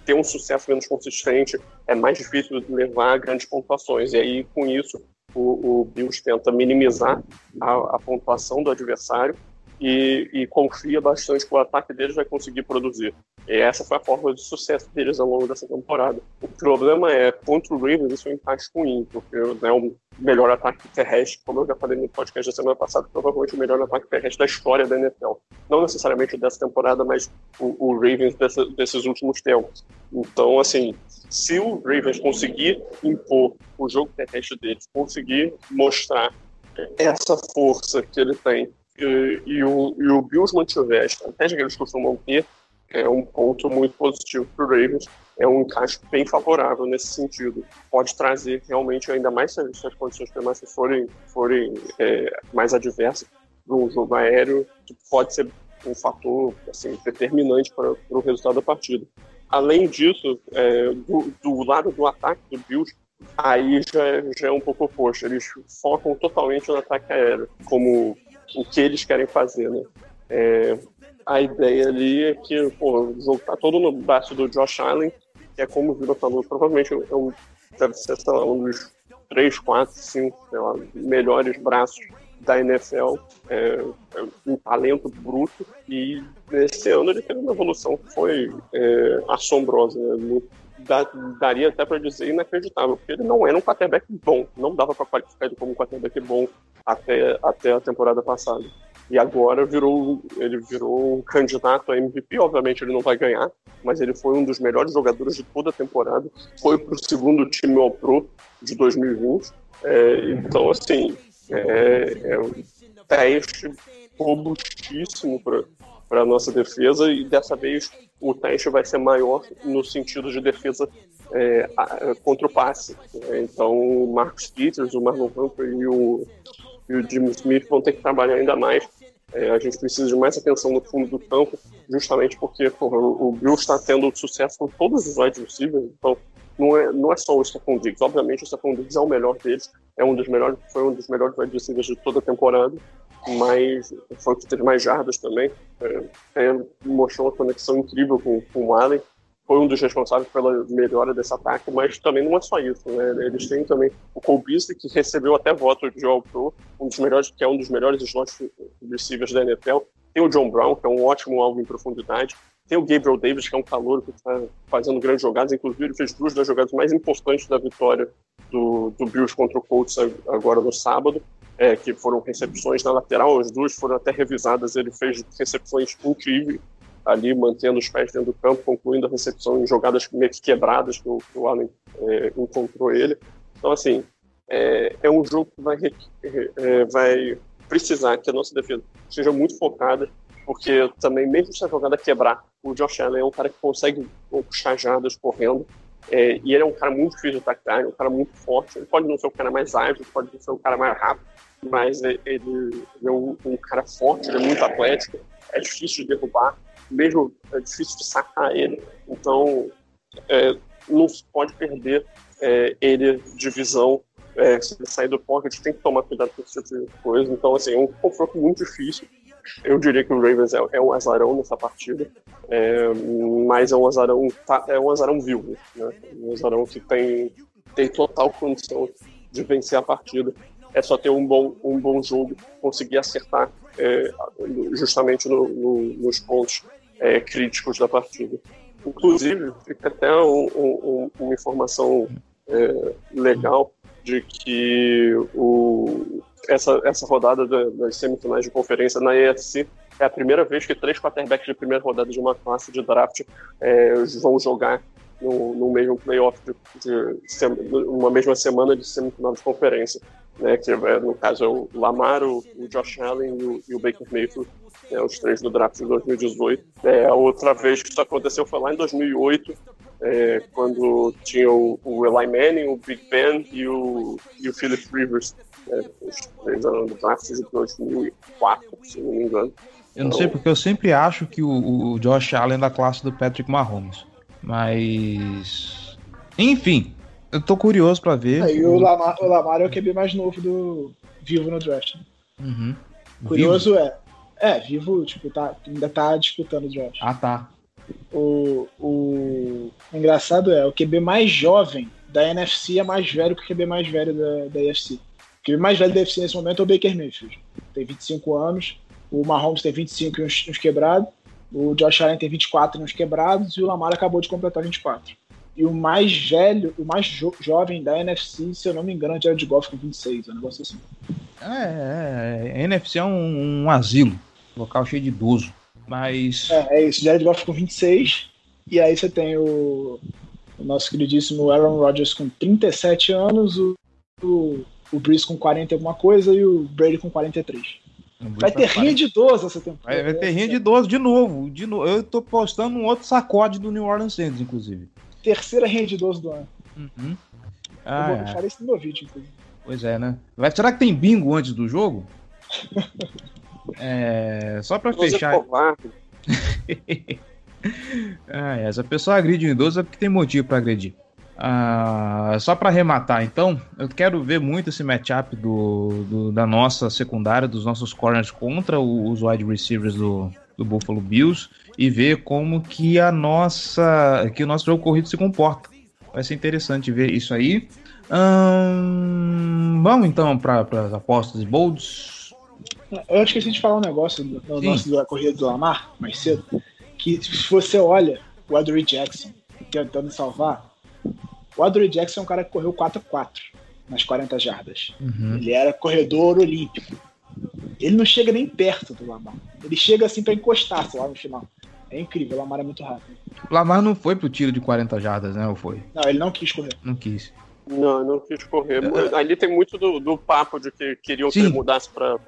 ter um sucesso menos consistente, é mais difícil levar grandes pontuações. E aí com isso o, o Bills tenta minimizar a, a pontuação do adversário e, e, confia bastante que o ataque deles vai conseguir produzir. E essa foi a forma de sucesso deles ao longo dessa temporada. O problema é, contra o Ravens, isso é um empate ruim, porque é o melhor ataque terrestre, como eu já falei no podcast da semana passada, provavelmente o melhor ataque terrestre da história da NFL. Não necessariamente dessa temporada, mas o, o Ravens dessa, desses últimos tempos. Então, assim, se o Ravens conseguir impor o jogo terrestre deles, conseguir mostrar essa força que ele tem e, e, o, e o Bills mantiver a estratégia que eles costumam ter, é um ponto muito positivo para o Ravens. É um encaixe bem favorável nesse sentido. Pode trazer realmente ainda mais se, as condições climáticas forem, forem é, mais adversas para um jogo aéreo, que pode ser um fator assim, determinante para, para o resultado da partida. Além disso, é, do, do, lado do ataque do Bills, aí já, é, já é um pouco oposto. Eles focam totalmente no ataque aéreo, como o que eles querem fazer, né? É, a ideia ali é que pô, o jogo tá todo no braço do Josh Allen, que é como o Vila falou, provavelmente é um, deve ser sei lá, um dos três, quatro, cinco sei lá, melhores braços da NFL, é, é um talento bruto e nesse ano ele teve uma evolução que foi é, assombrosa, né? Da, daria até para dizer inacreditável, porque ele não era um quarterback bom, não dava para qualificar ele como um quarterback bom até, até a temporada passada. E agora virou, ele virou um candidato a MVP. Obviamente ele não vai ganhar, mas ele foi um dos melhores jogadores de toda a temporada. Foi para o segundo time ao Pro de 2020. É, então, assim, é, é um teste robustíssimo para a nossa defesa e dessa vez o teste vai ser maior no sentido de defesa é, contra o passe. Então, o Marcos Peters, o Marlon Humphrey e o e o Jimmy Smith vão ter que trabalhar ainda mais. É, a gente precisa de mais atenção no fundo do campo, justamente porque porra, o Bill está tendo sucesso com todos os wide receivers, então não é, não é só o Stephon Diggs. Obviamente, o Stephon Diggs é o melhor deles, é um dos melhores, foi um dos melhores wide receivers de toda a temporada, mas foi o que teve mais jardas também. É, é, mostrou uma conexão incrível com, com o Allen foi um dos responsáveis pela melhora desse ataque, mas também não é só isso, né? Eles têm também o Cole que recebeu até voto de All Pro, um dos melhores, que é um dos melhores slots receivers da NFL. Tem o John Brown, que é um ótimo alvo em profundidade. Tem o Gabriel Davis, que é um calor que está fazendo grandes jogadas. Inclusive, ele fez duas das jogadas mais importantes da vitória do, do Bills contra o Colts agora no sábado, é, que foram recepções na lateral. As duas foram até revisadas. Ele fez recepções incríveis ali mantendo os pés dentro do campo, concluindo a recepção em jogadas meio que quebradas que o, que o Allen é, encontrou ele. Então, assim, é, é um jogo que vai, é, vai precisar que a nossa defesa seja muito focada, porque também, mesmo se a jogada quebrar, o Josh Allen é um cara que consegue puxar jadas correndo, é, e ele é um cara muito difícil de atacar, é um cara muito forte. Ele pode não ser o cara mais ágil, pode não ser o cara mais rápido, mas ele, ele é um, um, cara forte, ele é muito atlético, é difícil de derrubar, mesmo é difícil de sacar ele. Então, é, não pode perder é, ele de visão. É, se ele sair do pocket, tem que tomar cuidado com esse tipo de coisa. Então, assim, é um confronto muito difícil. Eu diria que o Ravens é, é um azarão nessa partida, é, mas é um azarão, tá, é um azarão vivo, né? Um azarão que tem, tem total condição de vencer a partida. É só ter um bom, um bom jogo, conseguir acertar é, justamente no, no, nos pontos é, críticos da partida. Inclusive, fica até um, um, uma informação é, legal de que o, essa, essa rodada das semifinais de conferência na EFC é a primeira vez que três quarterbacks de primeira rodada de uma classe de draft é, vão jogar no, no mesmo playoff, de, de, uma mesma semana de semifinal de conferência. Né, que é, no caso é o Lamar, o, o Josh Allen e o, e o Baker Mayfield, né, os três do draft de 2018. É, a outra vez que isso aconteceu foi lá em 2008, é, quando tinha o, o, Eli Manning, o Big Ben e o, e o Philip Rivers. É, os três eram do draft de 2004, se não me engano. Eu não então, sei porque eu sempre acho que o, o Josh Allen é da classe do Patrick Mahomes. Mas. Enfim, eu tô curioso pra ver. É, e o Lamar, o Lamar é o QB mais novo do vivo no draft. Uhum. Curioso vivo? é. É, vivo, tipo, tá, ainda tá disputando o draft. Ah, tá. O, o, engraçado é, o QB mais jovem da NFC é mais velho que o QB mais velho da, da AFC. O QB mais velho da AFC nesse momento é o Baker Mayfield. Tem 25 anos. O Mahomes tem 25 e uns, uns quebrados. O Josh Allen tem 24 e uns quebrados. E o Lamar acabou de completar 24. E o mais velho, o mais jo jovem da NFC, se eu não me engano, é o Jared Goff com 26, é um negócio assim. É, é, é NFC é um, um, asilo, local cheio de idoso. Mas. É, é isso, Jared Goff com 26. E aí você tem o, o nosso queridíssimo Aaron Rodgers com 37 anos, o, o, o Breeze com 40 e alguma coisa e o Brady com 43. Vai ter rinha de idoso essa temporada. Vai, vai ter rinha de idoso de novo, de novo. Eu tô postando um outro sacode do New Orleans Saints, inclusive terceira de 12 do ano. Uhum. Ah, eu vou deixar é. isso no meu vídeo, inclusive. Pois é, né? Mas será que tem bingo antes do jogo? <laughs> é, só pra Você fechar. <laughs> ah, essa pessoa agride um idoso é porque tem motivo para agredir. Ah, só para arrematar, então, eu quero ver muito esse matchup do, do, da nossa secundária, dos nossos corners contra os wide receivers do, do Buffalo Bills e ver como que a nossa que o nosso jogo corrido se comporta. Vai ser interessante ver isso aí. Hum, vamos então para as apostas e bolds. Eu esqueci de falar um negócio do, do nosso da corrida do Lamar mais cedo, que se você olha o Adoree Jackson tentando salvar, o Adoree Jackson é um cara que correu 4-4 nas 40 jardas. Uhum. Ele era corredor olímpico. Ele não chega nem perto do Lamar. Ele chega assim para encostar lá no final. É incrível, o Lamar é muito rápido. O Lamar não foi pro tiro de 40 jardas, né? Ou foi? Não, ele não quis correr. Não quis. Não, não quis correr. É... Ali tem muito do, do, papo de que queriam Sim. que ele mudasse pra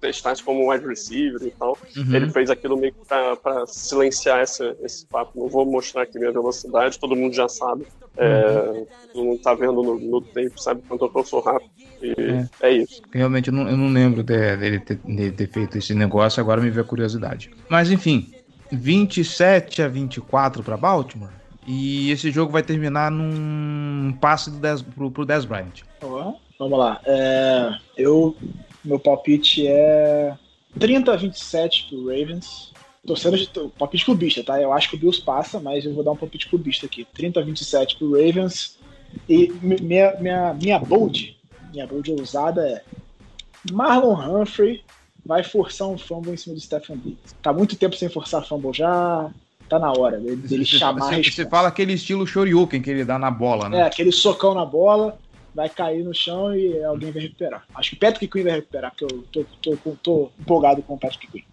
testasse como wide receiver e tal. Uhum. Ele fez aquilo meio que pra, pra silenciar esse, esse papo. Não vou mostrar aqui minha velocidade, todo mundo já sabe. É, uhum. todo mundo tá vendo no, no tempo, sabe quanto eu sou rápido. E é, é isso. Realmente eu não, eu não lembro dele ter, de ter feito esse negócio, agora me veio a curiosidade. Mas enfim, 27 a 24 para Baltimore. E esse jogo vai terminar num passe do Des, pro, pro Des Bryant. Vamos lá. É, eu, meu palpite é 30 a 27 pro Ravens. Torcendo de palpite clubista, tá? Eu acho que o Bills passa, mas eu vou dar um palpite clubista aqui. 30 a 27 pro Ravens. E minha, minha, minha bold, minha bold ousada é Marlon Humphrey vai forçar um fumble em cima do Stephen Diggs. Tá muito tempo sem forçar fumble já, tá na hora dele, dele chamar você, você fala aquele estilo Shoryuken que ele dá na bola, né? É, aquele socão na bola, vai cair no chão e alguém vai recuperar. Acho que Patrick Quinn vai recuperar, porque eu tô, tô, tô, tô empolgado com o Patrick Quinn.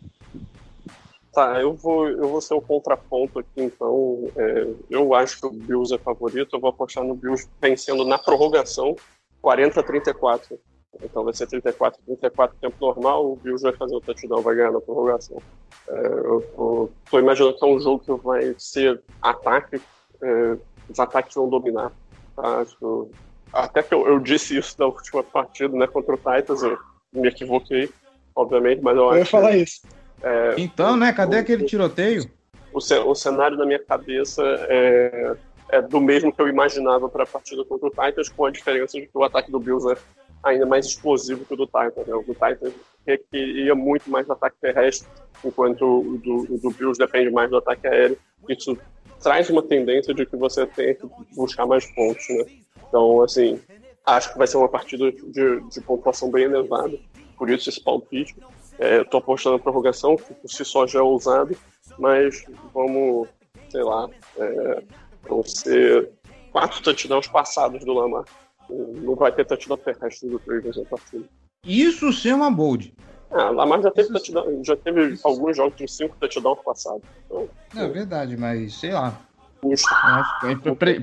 Tá, eu vou, eu vou ser o contraponto aqui, então. É, eu acho que o Bills é favorito, eu vou apostar no Bills vencendo na prorrogação 40 a 34. Então vai ser 34 34 tempo normal, o Bills vai fazer o touchdown, vai ganhar na prorrogação. É, eu tô, tô, imaginando que é um jogo que vai ser ataque, é, os ataques vão dominar. Tá? Até que eu, eu, disse isso na última partida né, contra o Titans, eu me equivoquei, obviamente, mas eu, eu acho. ia falar isso. É, então, né? Cadê o, aquele tiroteio? O, o, cenário na minha cabeça é, é do mesmo que eu imaginava para a partida contra o Titans, com a diferença de que o ataque do Bills é ainda mais explosivo que o do Titans. Né? O do Titans requeria muito mais ataque terrestre, enquanto o do, o do Bills depende mais do ataque aéreo. Isso traz uma tendência de que você tem que buscar mais pontos, né? Então, assim, acho que vai ser uma partida de, de pontuação bem elevada, por isso esse palpite. É, Estou apostando na prorrogação, que por si só já é ousado, mas vamos, sei lá, é, vão ser quatro touchdowns passados do Lamar. Não vai ter touchdown terrestre do Ravens na partida. Isso sim é uma bold. Ah, Lamar já teve, touchdown, já teve alguns jogos de cinco touchdowns passados. Então, é verdade, mas sei lá.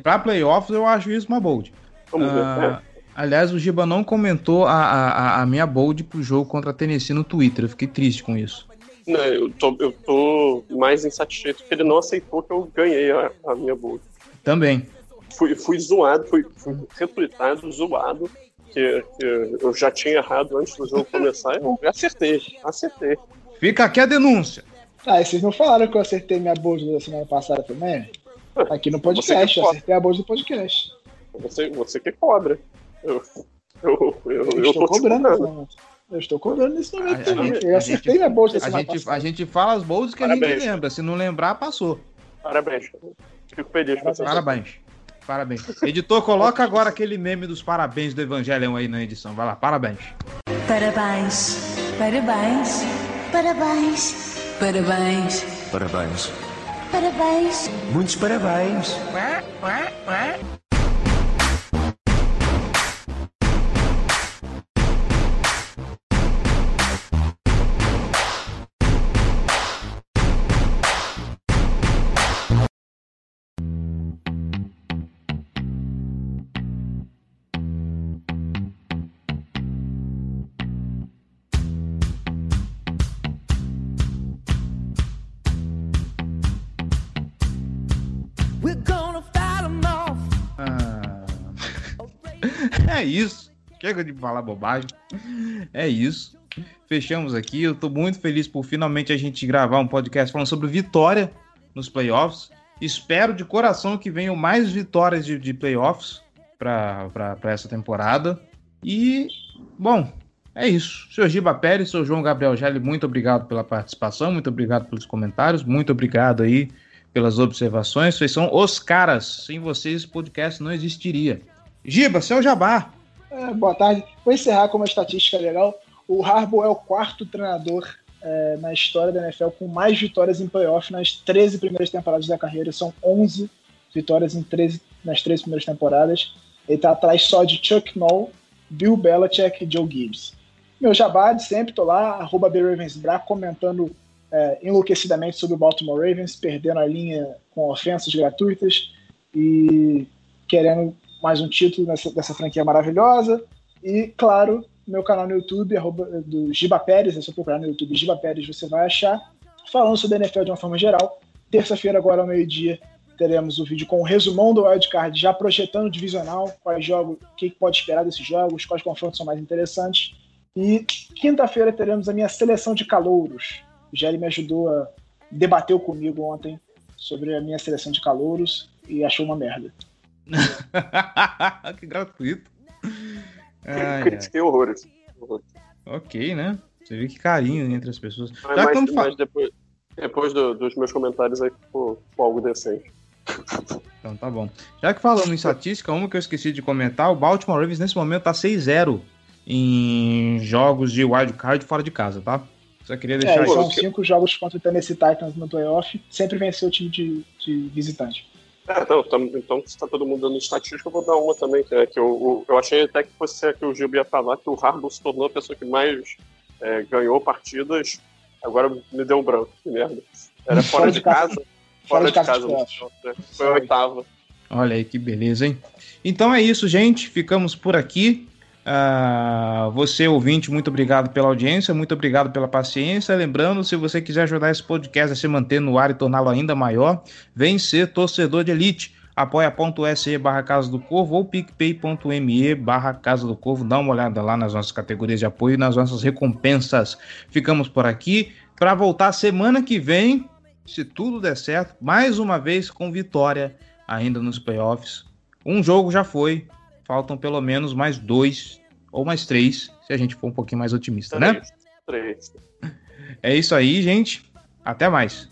Para playoffs eu acho isso uma bold. Vamos ver. Ah, é. Aliás, o Giba não comentou a, a, a minha bold pro jogo contra a Tennessee no Twitter. Eu fiquei triste com isso. Não, eu, tô, eu tô mais insatisfeito porque ele não aceitou que eu ganhei a, a minha bold. Também fui, fui zoado, fui, fui retweetado, zoado, que, que, eu já tinha errado antes do jogo começar. Eu acertei, acertei. Fica aqui a denúncia. Ah, e vocês não falaram que eu acertei minha bolsa da semana passada também? Aqui no podcast, eu acertei a bolsa do podcast. Você, você que cobra. Eu, eu, eu, eu, eu estou cobrando momento. Eu estou cobrando nesse momento também. Eu acertei minha bolsa a gente, a gente fala as bolsas que Parabéns. a gente lembra. Se não lembrar, passou. Parabéns. Fico feliz com. Parabéns. Parabéns. Editor, coloca agora aquele meme dos parabéns do Evangelho aí na edição. Vai lá, parabéns. Parabéns. Parabéns. Parabéns. Parabéns. Parabéns. Parabéns. Muitos parabéns. É isso. Chega de falar bobagem. É isso. Fechamos aqui. Eu tô muito feliz por finalmente a gente gravar um podcast falando sobre vitória nos playoffs. Espero de coração que venham mais vitórias de, de playoffs para essa temporada. E, bom, é isso. Senhor Giba Pérez, sou João Gabriel Gelli, muito obrigado pela participação, muito obrigado pelos comentários, muito obrigado aí pelas observações. Vocês são os caras. Sem vocês, esse podcast não existiria. Giba, seu jabá. É, boa tarde. Vou encerrar com uma estatística legal. O Harbaugh é o quarto treinador é, na história da NFL com mais vitórias em playoff nas 13 primeiras temporadas da carreira. São 11 vitórias em 13, nas 13 primeiras temporadas. Ele está atrás só de Chuck Noll, Bill Belichick e Joe Gibbs. Meu jabá de sempre, tô lá, arroba BRavensBra, comentando é, enlouquecidamente sobre o Baltimore Ravens, perdendo a linha com ofensas gratuitas e querendo mais um título nessa, dessa franquia maravilhosa. E, claro, meu canal no YouTube, arroba, do Giba Pérez, é só procurar no YouTube Giba Pérez, você vai achar, falando sobre a NFL de uma forma geral. Terça-feira, agora ao meio-dia, teremos o vídeo com o resumão do wildcard, já projetando o divisional, quais jogos, o que pode esperar desses jogos, quais confrontos são mais interessantes. E quinta-feira teremos a minha seleção de calouros. O Gelli me ajudou a debateu comigo ontem sobre a minha seleção de calouros e achou uma merda. <laughs> que gratuito. Ai, Critiquei horrores. Ok, né? Você vê que carinho entre as pessoas. Mas, mas, mas depois, depois do, dos meus comentários aí ficou, ficou algo decente. Então tá bom. Já que falando em estatística, uma que eu esqueci de comentar, o Baltimore Ravens nesse momento tá 6-0 em jogos de wildcard fora de casa, tá? Só queria deixar é, São cinco jogos contra o Tennessee Titans no playoff, sempre venceu o time de, de visitante. É, não, tam, então se tá todo mundo dando estatística, eu vou dar uma também, que é que eu, eu achei até que fosse a que o Gil ia falar, que o Harbaugh se tornou a pessoa que mais é, ganhou partidas, agora me deu um branco, que merda. Era <laughs> fora, fora de, casa, casa, fora de, de casa, casa né? foi a oitava. Olha aí que beleza, hein? Então é isso, gente. Ficamos por aqui. Uh, você, ouvinte, muito obrigado pela audiência, muito obrigado pela paciência. Lembrando, se você quiser ajudar esse podcast a se manter no ar e torná-lo ainda maior, vem ser torcedor de elite. apoia.se barra Casa do Corvo ou picpay.me barra Casa do Corvo. Dá uma olhada lá nas nossas categorias de apoio e nas nossas recompensas. Ficamos por aqui para voltar semana que vem, se tudo der certo, mais uma vez com vitória ainda nos playoffs. Um jogo já foi, faltam pelo menos mais dois ou mais três, se a gente for um pouquinho mais otimista, três, né? Três. É isso aí, gente. Até mais.